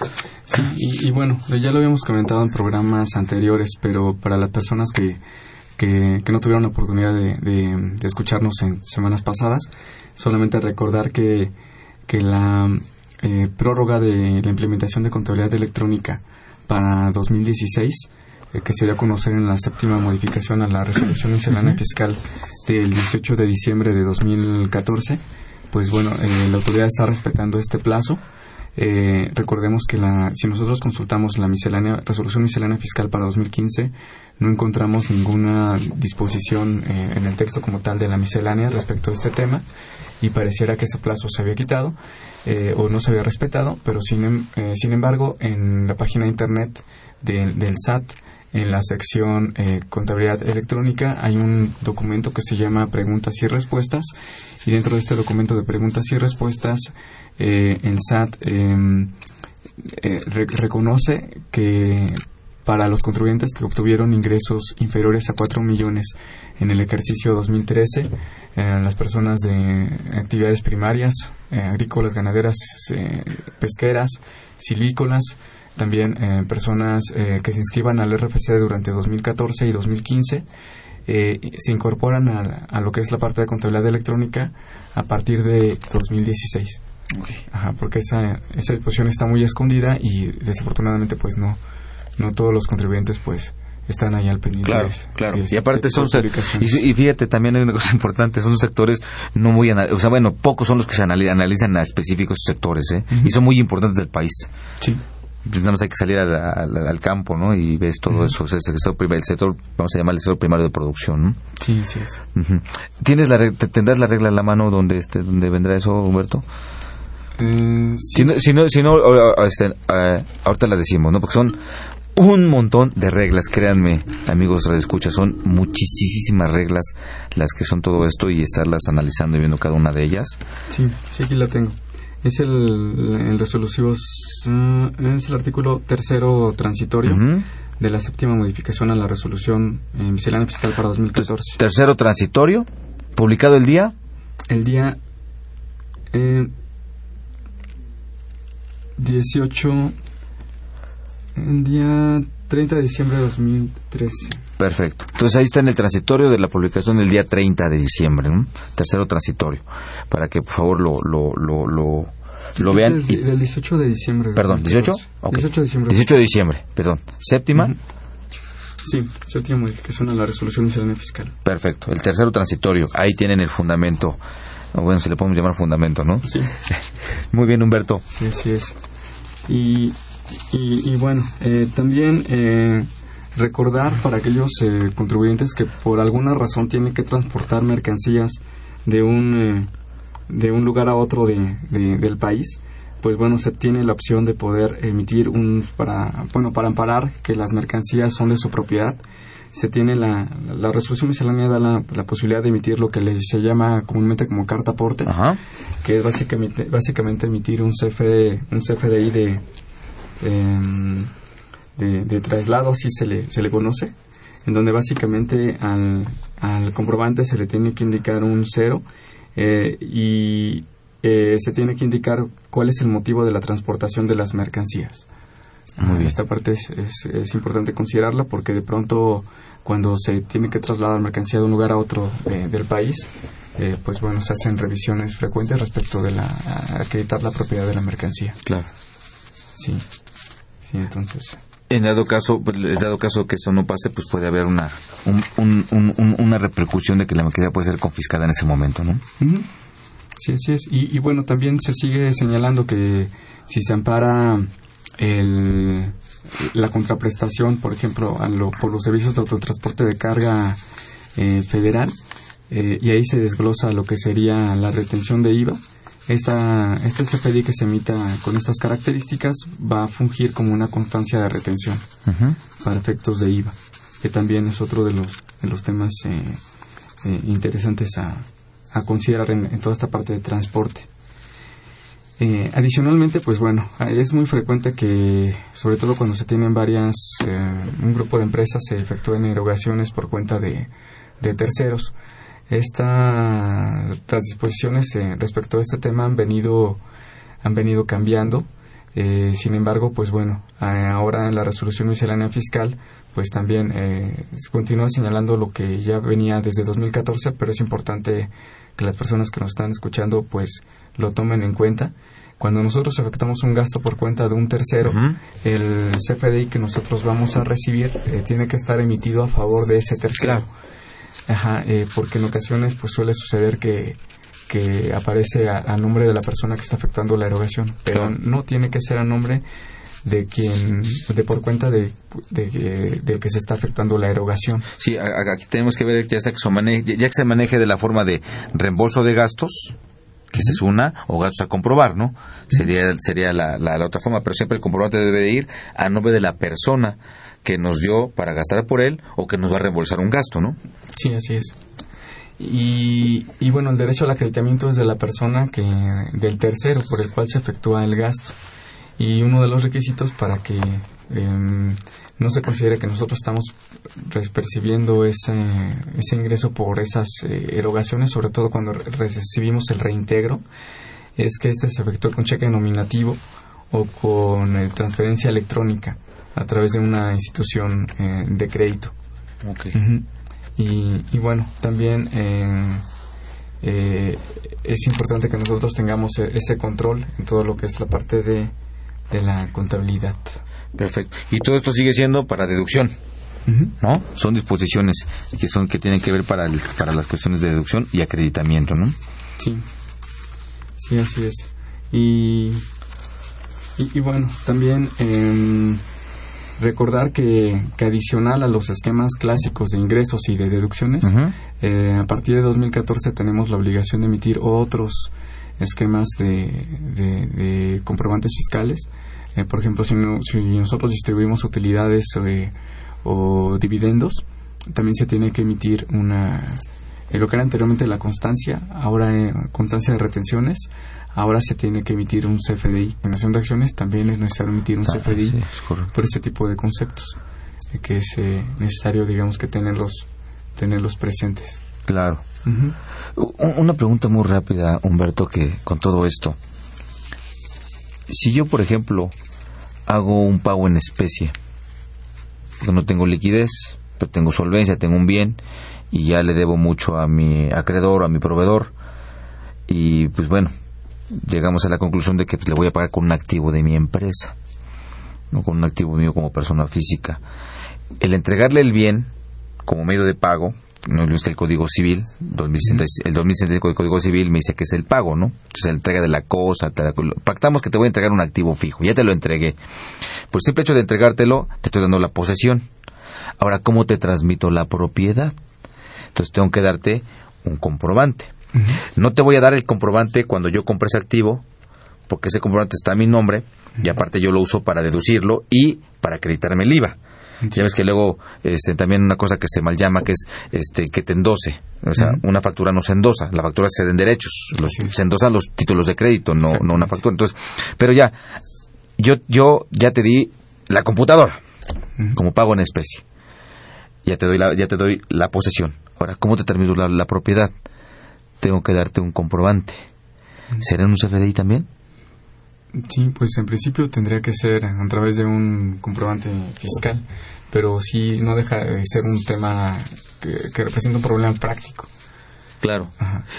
S9: Sí, y, y bueno, ya lo habíamos comentado en programas anteriores, pero para las personas que, que, que no tuvieron la oportunidad de, de- de escucharnos en semanas pasadas, solamente recordar que, que la eh, prórroga de la implementación de contabilidad electrónica para 2016 eh, que se dio a conocer en la séptima modificación a la resolución miscelánea fiscal del 18 de diciembre de 2014, pues bueno, eh, la autoridad está respetando este plazo. Eh, recordemos que la, si nosotros consultamos la miscelánea, resolución miscelánea fiscal para 2015, no encontramos ninguna disposición eh, en el texto como tal de la miscelánea respecto a este tema y pareciera que ese plazo se había quitado eh, o no se había respetado, pero sin, em- eh, sin embargo en la página de internet del- del SAT, en la sección eh, contabilidad electrónica, hay un documento que se llama preguntas y respuestas y dentro de este documento de preguntas y respuestas eh, el SAT em, eh, re- reconoce que para los contribuyentes que obtuvieron ingresos inferiores a 4 millones en el ejercicio 2013, eh, las personas de actividades primarias, eh, agrícolas, ganaderas, eh, pesqueras, silvícolas, también eh, personas eh, que se inscriban al RFC durante 2014 y 2015, eh, se incorporan a, a lo que es la parte de contabilidad electrónica a partir de 2016. Ajá, porque esa, esa disposición está muy escondida y desafortunadamente pues no, no todos los contribuyentes pues están ahí al pendiente.
S8: Claro, claro. Y aparte son y, y fíjate también hay una cosa importante, son sectores no muy o sea, bueno, pocos son los que se anali- analizan a específicos sectores, ¿eh? Y son muy importantes del país.
S9: Sí.
S8: Pues nada más hay que salir al, al- al campo, ¿no? Y ves todo eso, o sea, el sector, el sector, vamos a llamar el sector primario de producción, ¿no?
S9: Sí, así es.
S8: ¿Tienes la tendrás la regla en la mano donde este donde vendrá eso, Humberto?
S9: Eh,
S8: Si no, si no, si este, ahorita la decimos, ¿no? Porque son un montón de reglas, créanme, amigos escucha, son muchísimas reglas las que son todo esto y estarlas analizando y viendo cada una de ellas.
S9: Sí, sí, aquí la tengo. Es el, el resolutivo, es el artículo tercero transitorio de la séptima modificación a la resolución eh, miscelánea fiscal para 2014.
S8: Tercero transitorio, publicado el día
S9: El día eh, 18, el día 30 de diciembre de 2013.
S8: Perfecto. Entonces ahí está en el transitorio de la publicación del día 30 de diciembre, ¿no? Tercero transitorio. Para que por favor lo, lo, lo, lo, lo vean.
S9: Del,
S8: y-
S9: del 18 de diciembre.
S8: perdón, 18?
S9: 2014.
S8: Ok.
S9: 18 de diciembre.
S8: 18 de diciembre, perdón. Séptima.
S9: Sí, séptima modificación a la resolución miscelánea fiscal.
S8: Perfecto. El tercero transitorio. Ahí tienen el fundamento. Bueno, se le podemos llamar fundamento, ¿no?
S9: Sí.
S8: Muy bien, Humberto.
S9: Sí, así es. Y, y, y bueno, eh, también eh, recordar para aquellos eh, contribuyentes que por alguna razón tienen que transportar mercancías de un, eh, de un lugar a otro de, de- del país, pues bueno, se tiene la opción de poder emitir un, para, bueno, para amparar que las mercancías son de su propiedad, se tiene la, la resolución miscelánea da la, la posibilidad de emitir lo que le- se llama comúnmente como carta aporte, que es básicamente, básicamente emitir un CFD, un CFDI de, em, de, de traslado, así se le, se le conoce, en donde básicamente al, al comprobante se le tiene que indicar un cero eh, y eh, se tiene que indicar cuál es el motivo de la transportación de las mercancías.
S8: Muy bien.
S9: Esta parte es, es, es importante considerarla porque de pronto cuando se tiene que trasladar mercancía de un lugar a otro de- del país, eh, pues bueno, se hacen revisiones frecuentes respecto de la a acreditar la propiedad de la mercancía.
S8: Claro.
S9: Sí, sí, entonces.
S8: En dado caso, pues, en dado caso que eso no pase, pues puede haber una un- un- un- un- una repercusión de que la mercancía puede ser confiscada en ese momento, ¿no?
S9: Sí, así es. Y, y bueno, también se sigue señalando que si se ampara el, la contraprestación, por ejemplo, a lo, por los servicios de autotransporte de carga eh, federal, eh, y ahí se desglosa lo que sería la retención de IVA. Esta, este CFDI que se emita con estas características va a fungir como una constancia de retención para efectos de IVA, que también es otro de los, de los temas eh, eh, interesantes a, a considerar en, en, toda esta parte de transporte. Eh, adicionalmente, pues bueno, es muy frecuente que, sobre todo cuando se tienen varias, un grupo de empresas se efectúen erogaciones por cuenta de, de terceros. Esta, las disposiciones eh, respecto a este tema han venido, han venido cambiando. Eh, sin embargo, pues bueno, ahora en la resolución miscelánea fiscal, pues también eh, continúa señalando lo que ya venía desde 2014, pero es importante que las personas que nos están escuchando, pues lo tomen en cuenta. Cuando nosotros efectuamos un gasto por cuenta de un tercero, uh -huh. el CFDI que nosotros vamos a recibir eh, tiene que estar emitido a favor de ese tercero. Claro. Ajá, eh, porque en ocasiones pues suele suceder que, que aparece a, a, nombre de la persona que está efectuando la erogación, pero claro. no tiene que ser a nombre de quien, de por cuenta de, de, de, que se está efectuando la erogación.
S8: Sí, aquí tenemos que ver ya, sea que se maneje, ya que se maneje de la forma de reembolso de gastos, que esa es una, o gastos a comprobar, ¿no? Sería, sería la, la, la, otra forma, pero siempre el comprobante debe de ir a nombre de la persona que nos dio para gastar por él o que nos va a reembolsar un gasto, ¿no?
S9: Sí, así es. Y, bueno, el derecho al acreditamiento es de la persona que, del tercero por el cual se efectúa el gasto. Y uno de los requisitos para que eh, no se considere que nosotros estamos percibiendo ese, ese ingreso por esas eh, erogaciones, sobre todo cuando recibimos el reintegro, es que este se efectúe con cheque nominativo o con eh, transferencia electrónica a través de una institución eh, de crédito.
S8: Okay.
S9: Uh -huh. y, y, bueno, también es importante que nosotros tengamos e-, ese control en todo lo que es la parte de, de la contabilidad.
S8: Perfecto. Y todo esto sigue siendo para deducción. Uh -huh. ¿No? Son disposiciones que son que tienen que ver para el, para las cuestiones de deducción y acreditamiento, ¿no?
S9: Sí. Sí, así es. Y y, y bueno, también eh, recordar que, que, adicional a los esquemas clásicos de ingresos y de deducciones, uh -huh. eh, a partir de 2014 tenemos la obligación de emitir otros esquemas de, de, de comprobantes fiscales eh, por ejemplo, si, no, si, nosotros distribuimos utilidades eh, o dividendos, también se tiene que emitir una, eh, lo que era anteriormente la constancia, ahora eh, constancia de retenciones, ahora se tiene que emitir un CFDI. En nación de acciones también es necesario emitir un ah, CFDI
S8: sí,
S9: por ese tipo de conceptos, eh, que es necesario, digamos, que tenerlos, tenerlos presentes.
S8: Claro. Uh -huh. Una pregunta muy rápida, Humberto, que con todo esto, si yo, por ejemplo, hago un pago en especie, porque no tengo liquidez, pero tengo solvencia, tengo un bien y ya le debo mucho a mi acreedor, a mi proveedor, y pues bueno, llegamos a la conclusión de que pues, le voy a pagar con un activo de mi empresa, no con un activo mío como persona física. El entregarle el bien como medio de pago, no es que el Código Civil, 2060, el 2065 del Código Civil me dice que es el pago, ¿no? Entonces la entrega de la cosa, la, pactamos que te voy a entregar un activo fijo, ya te lo entregué. Por el simple hecho de entregártelo, te estoy dando la posesión. Ahora, ¿cómo te transmito la propiedad? Entonces tengo que darte un comprobante. Uh -huh. No te voy a dar el comprobante cuando yo compre ese activo, porque ese comprobante está a mi nombre, uh -huh. y aparte yo lo uso para deducirlo y para acreditarme el IVA. Ya ves que luego este, también una cosa que se mal llama que es este que te endose. O sea, una factura no se endosa, la factura se den derechos. Los. Se endosan los títulos de crédito, no, no una factura. Entonces, pero ya, yo, yo ya te di la computadora como pago en especie. Ya te doy la, ya te doy la posesión. Ahora, ¿cómo te termino la, la propiedad? Tengo que darte un comprobante. -huh. ¿Será en un CFDI también?
S9: Sí, pues en principio tendría que ser a través de un comprobante fiscal, pero sí no deja de ser un tema que, que representa un problema práctico.
S8: Claro.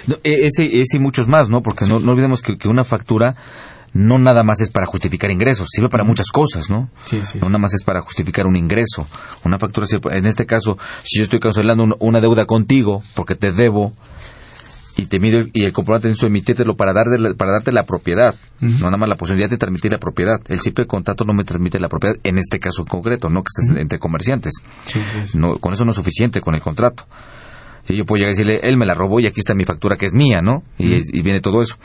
S8: No, ese, ese y muchos más, ¿no? Porque sí. no, no, olvidemos que, que, una factura no nada más es para justificar ingresos, sirve para muchas cosas, ¿no?
S9: Sí, sí.
S8: No nada más es para justificar un ingreso. Una factura, en este caso, si yo estoy cancelando una deuda contigo porque te debo, y te mide y el comprobante de emitírtelo para darle para darte la propiedad, no nada más la posibilidad de transmitir la propiedad. El simple contrato no me transmite la propiedad en este caso en concreto, no que estés entre comerciantes. No, con eso no es suficiente con el contrato. Si yo puedo llegar y decirle, él me la robó y aquí está mi factura que es mía, ¿no? Y, viene todo eso.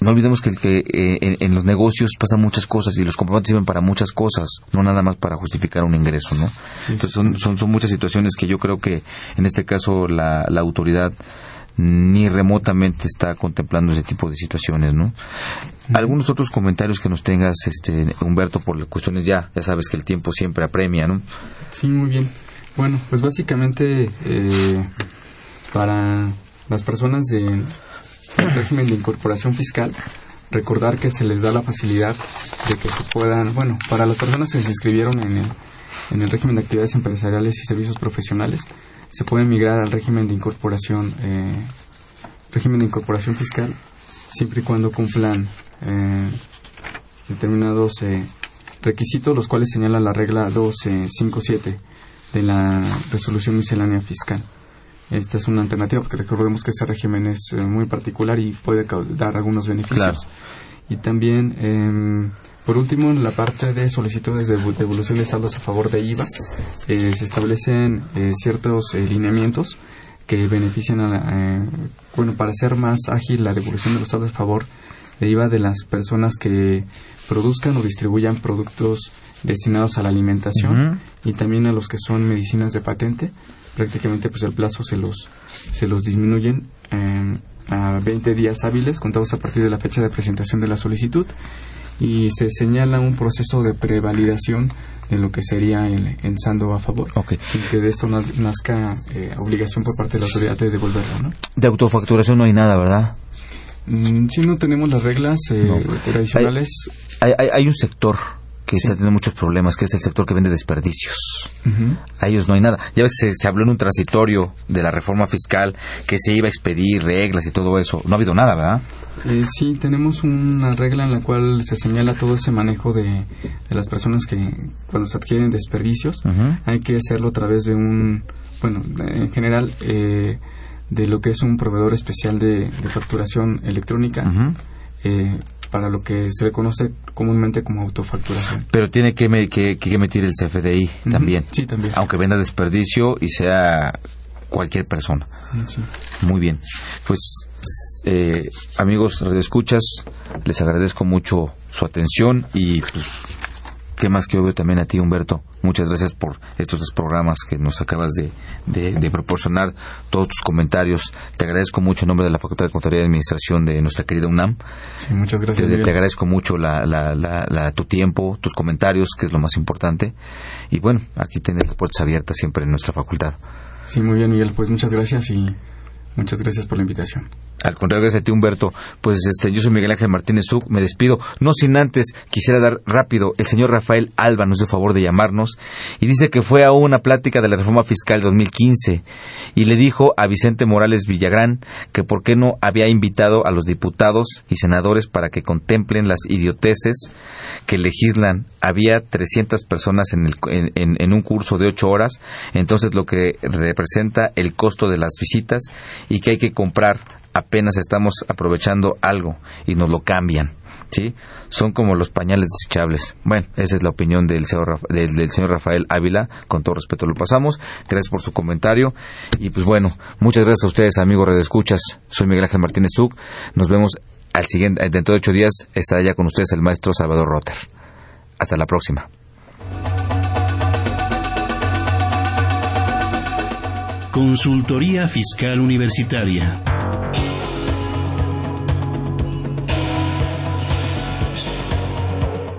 S8: No olvidemos que, que eh, en, los negocios pasan muchas cosas y los comprobantes sirven para muchas cosas, no nada más para justificar un ingreso, ¿no? Entonces son, son, son, muchas situaciones que yo creo que en este caso la, la autoridad ni remotamente está contemplando ese tipo de situaciones, ¿no? Algunos otros comentarios que nos tengas, este, Humberto, por cuestiones ya, ya sabes que el tiempo siempre apremia, ¿no?
S9: Sí, muy bien. Bueno, pues básicamente eh, para las personas de régimen de incorporación fiscal, recordar que se les da la facilidad de que se puedan, bueno, para las personas que se inscribieron en el, en el régimen de actividades empresariales y servicios profesionales, se pueden migrar al régimen de incorporación, eh, régimen de incorporación fiscal, siempre y cuando cumplan eh, determinados requisitos, los cuales señala la regla 1257 de la resolución miscelánea fiscal. Esta es una alternativa porque recordemos que ese régimen es eh, muy particular y puede dar algunos beneficios. Y también, eh, por último, en la parte de solicitudes de devolución de saldos a favor de IVA, eh, se establecen eh, ciertos lineamientos que benefician a bueno, para hacer más ágil la devolución de los saldos a favor de IVA de las personas que produzcan o distribuyan productos destinados a la alimentación y también a los que son medicinas de patente. Prácticamente pues el plazo se los, se los disminuyen em, a 20 días hábiles contados a partir de la fecha de presentación de la solicitud y se señala un proceso de prevalidación de lo que sería el ensando a favor, sin que de esto nazca eh, obligación por parte de la autoridad de devolverlo. ¿no?
S8: De autofacturación no hay nada, ¿verdad?
S9: Mm, si no tenemos las reglas eh, tradicionales.
S8: Hay, hay, hay, un sector que está teniendo muchos problemas, que es el sector que vende desperdicios. A ellos no hay nada. Ya ves, se, se, habló en un transitorio de la reforma fiscal que se iba a expedir reglas y todo eso. No ha habido nada, ¿verdad?
S9: Eh, sí, tenemos una regla en la cual se señala todo ese manejo de, de las personas que cuando se adquieren desperdicios hay que hacerlo a través de un, bueno, en general, eh, de lo que es un proveedor especial de, facturación electrónica para lo que se le conoce comúnmente como autofacturación.
S8: Pero tiene que, que, emitir el CFDI también.
S9: Sí, también.
S8: Aunque venda desperdicio y sea cualquier persona. Muy bien. Pues, eh, amigos escuchas, les agradezco mucho su atención y pues, qué más que obvio también a ti, Humberto. Muchas gracias por estos dos programas que nos acabas de, de, proporcionar, todos tus comentarios. Te agradezco mucho en nombre de la Facultad de Contaduría y Administración de nuestra querida UNAM.
S9: Sí, muchas gracias.
S8: Te, agradezco mucho la, la, tu tiempo, tus comentarios, que es lo más importante. Y bueno, aquí tienes las puertas abiertas siempre en nuestra facultad.
S9: Sí, muy bien, Miguel. Pues muchas gracias y muchas gracias por la invitación.
S8: Al contrario, gracias a ti, Humberto. Pues este, yo soy Miguel Ángel Martínez Zuc, me despido. No sin antes, quisiera dar rápido, el señor Rafael Alba nos dio favor de llamarnos y dice que fue a una plática de la reforma fiscal 2015 y le dijo a Vicente Morales Villagrán que por qué no había invitado a los diputados y senadores para que contemplen las idioteces que legislan. Había 300 personas en, el, en, en un curso de 8 horas, entonces lo que representa el costo de las visitas y que hay que comprar apenas estamos aprovechando algo y nos lo cambian. ¿Sí? Son como los pañales desechables. Bueno, esa es la opinión del señor, del, señor Rafael Ávila. Con todo respeto lo pasamos. Gracias por su comentario. Y pues bueno, muchas gracias a ustedes, amigos Red Escuchas. Soy Miguel Ángel Martínez Zuc. Nos vemos al siguiente, dentro de ocho días estará ya con ustedes el maestro Salvador Rotter. Hasta la próxima.
S4: Consultoría Fiscal Universitaria.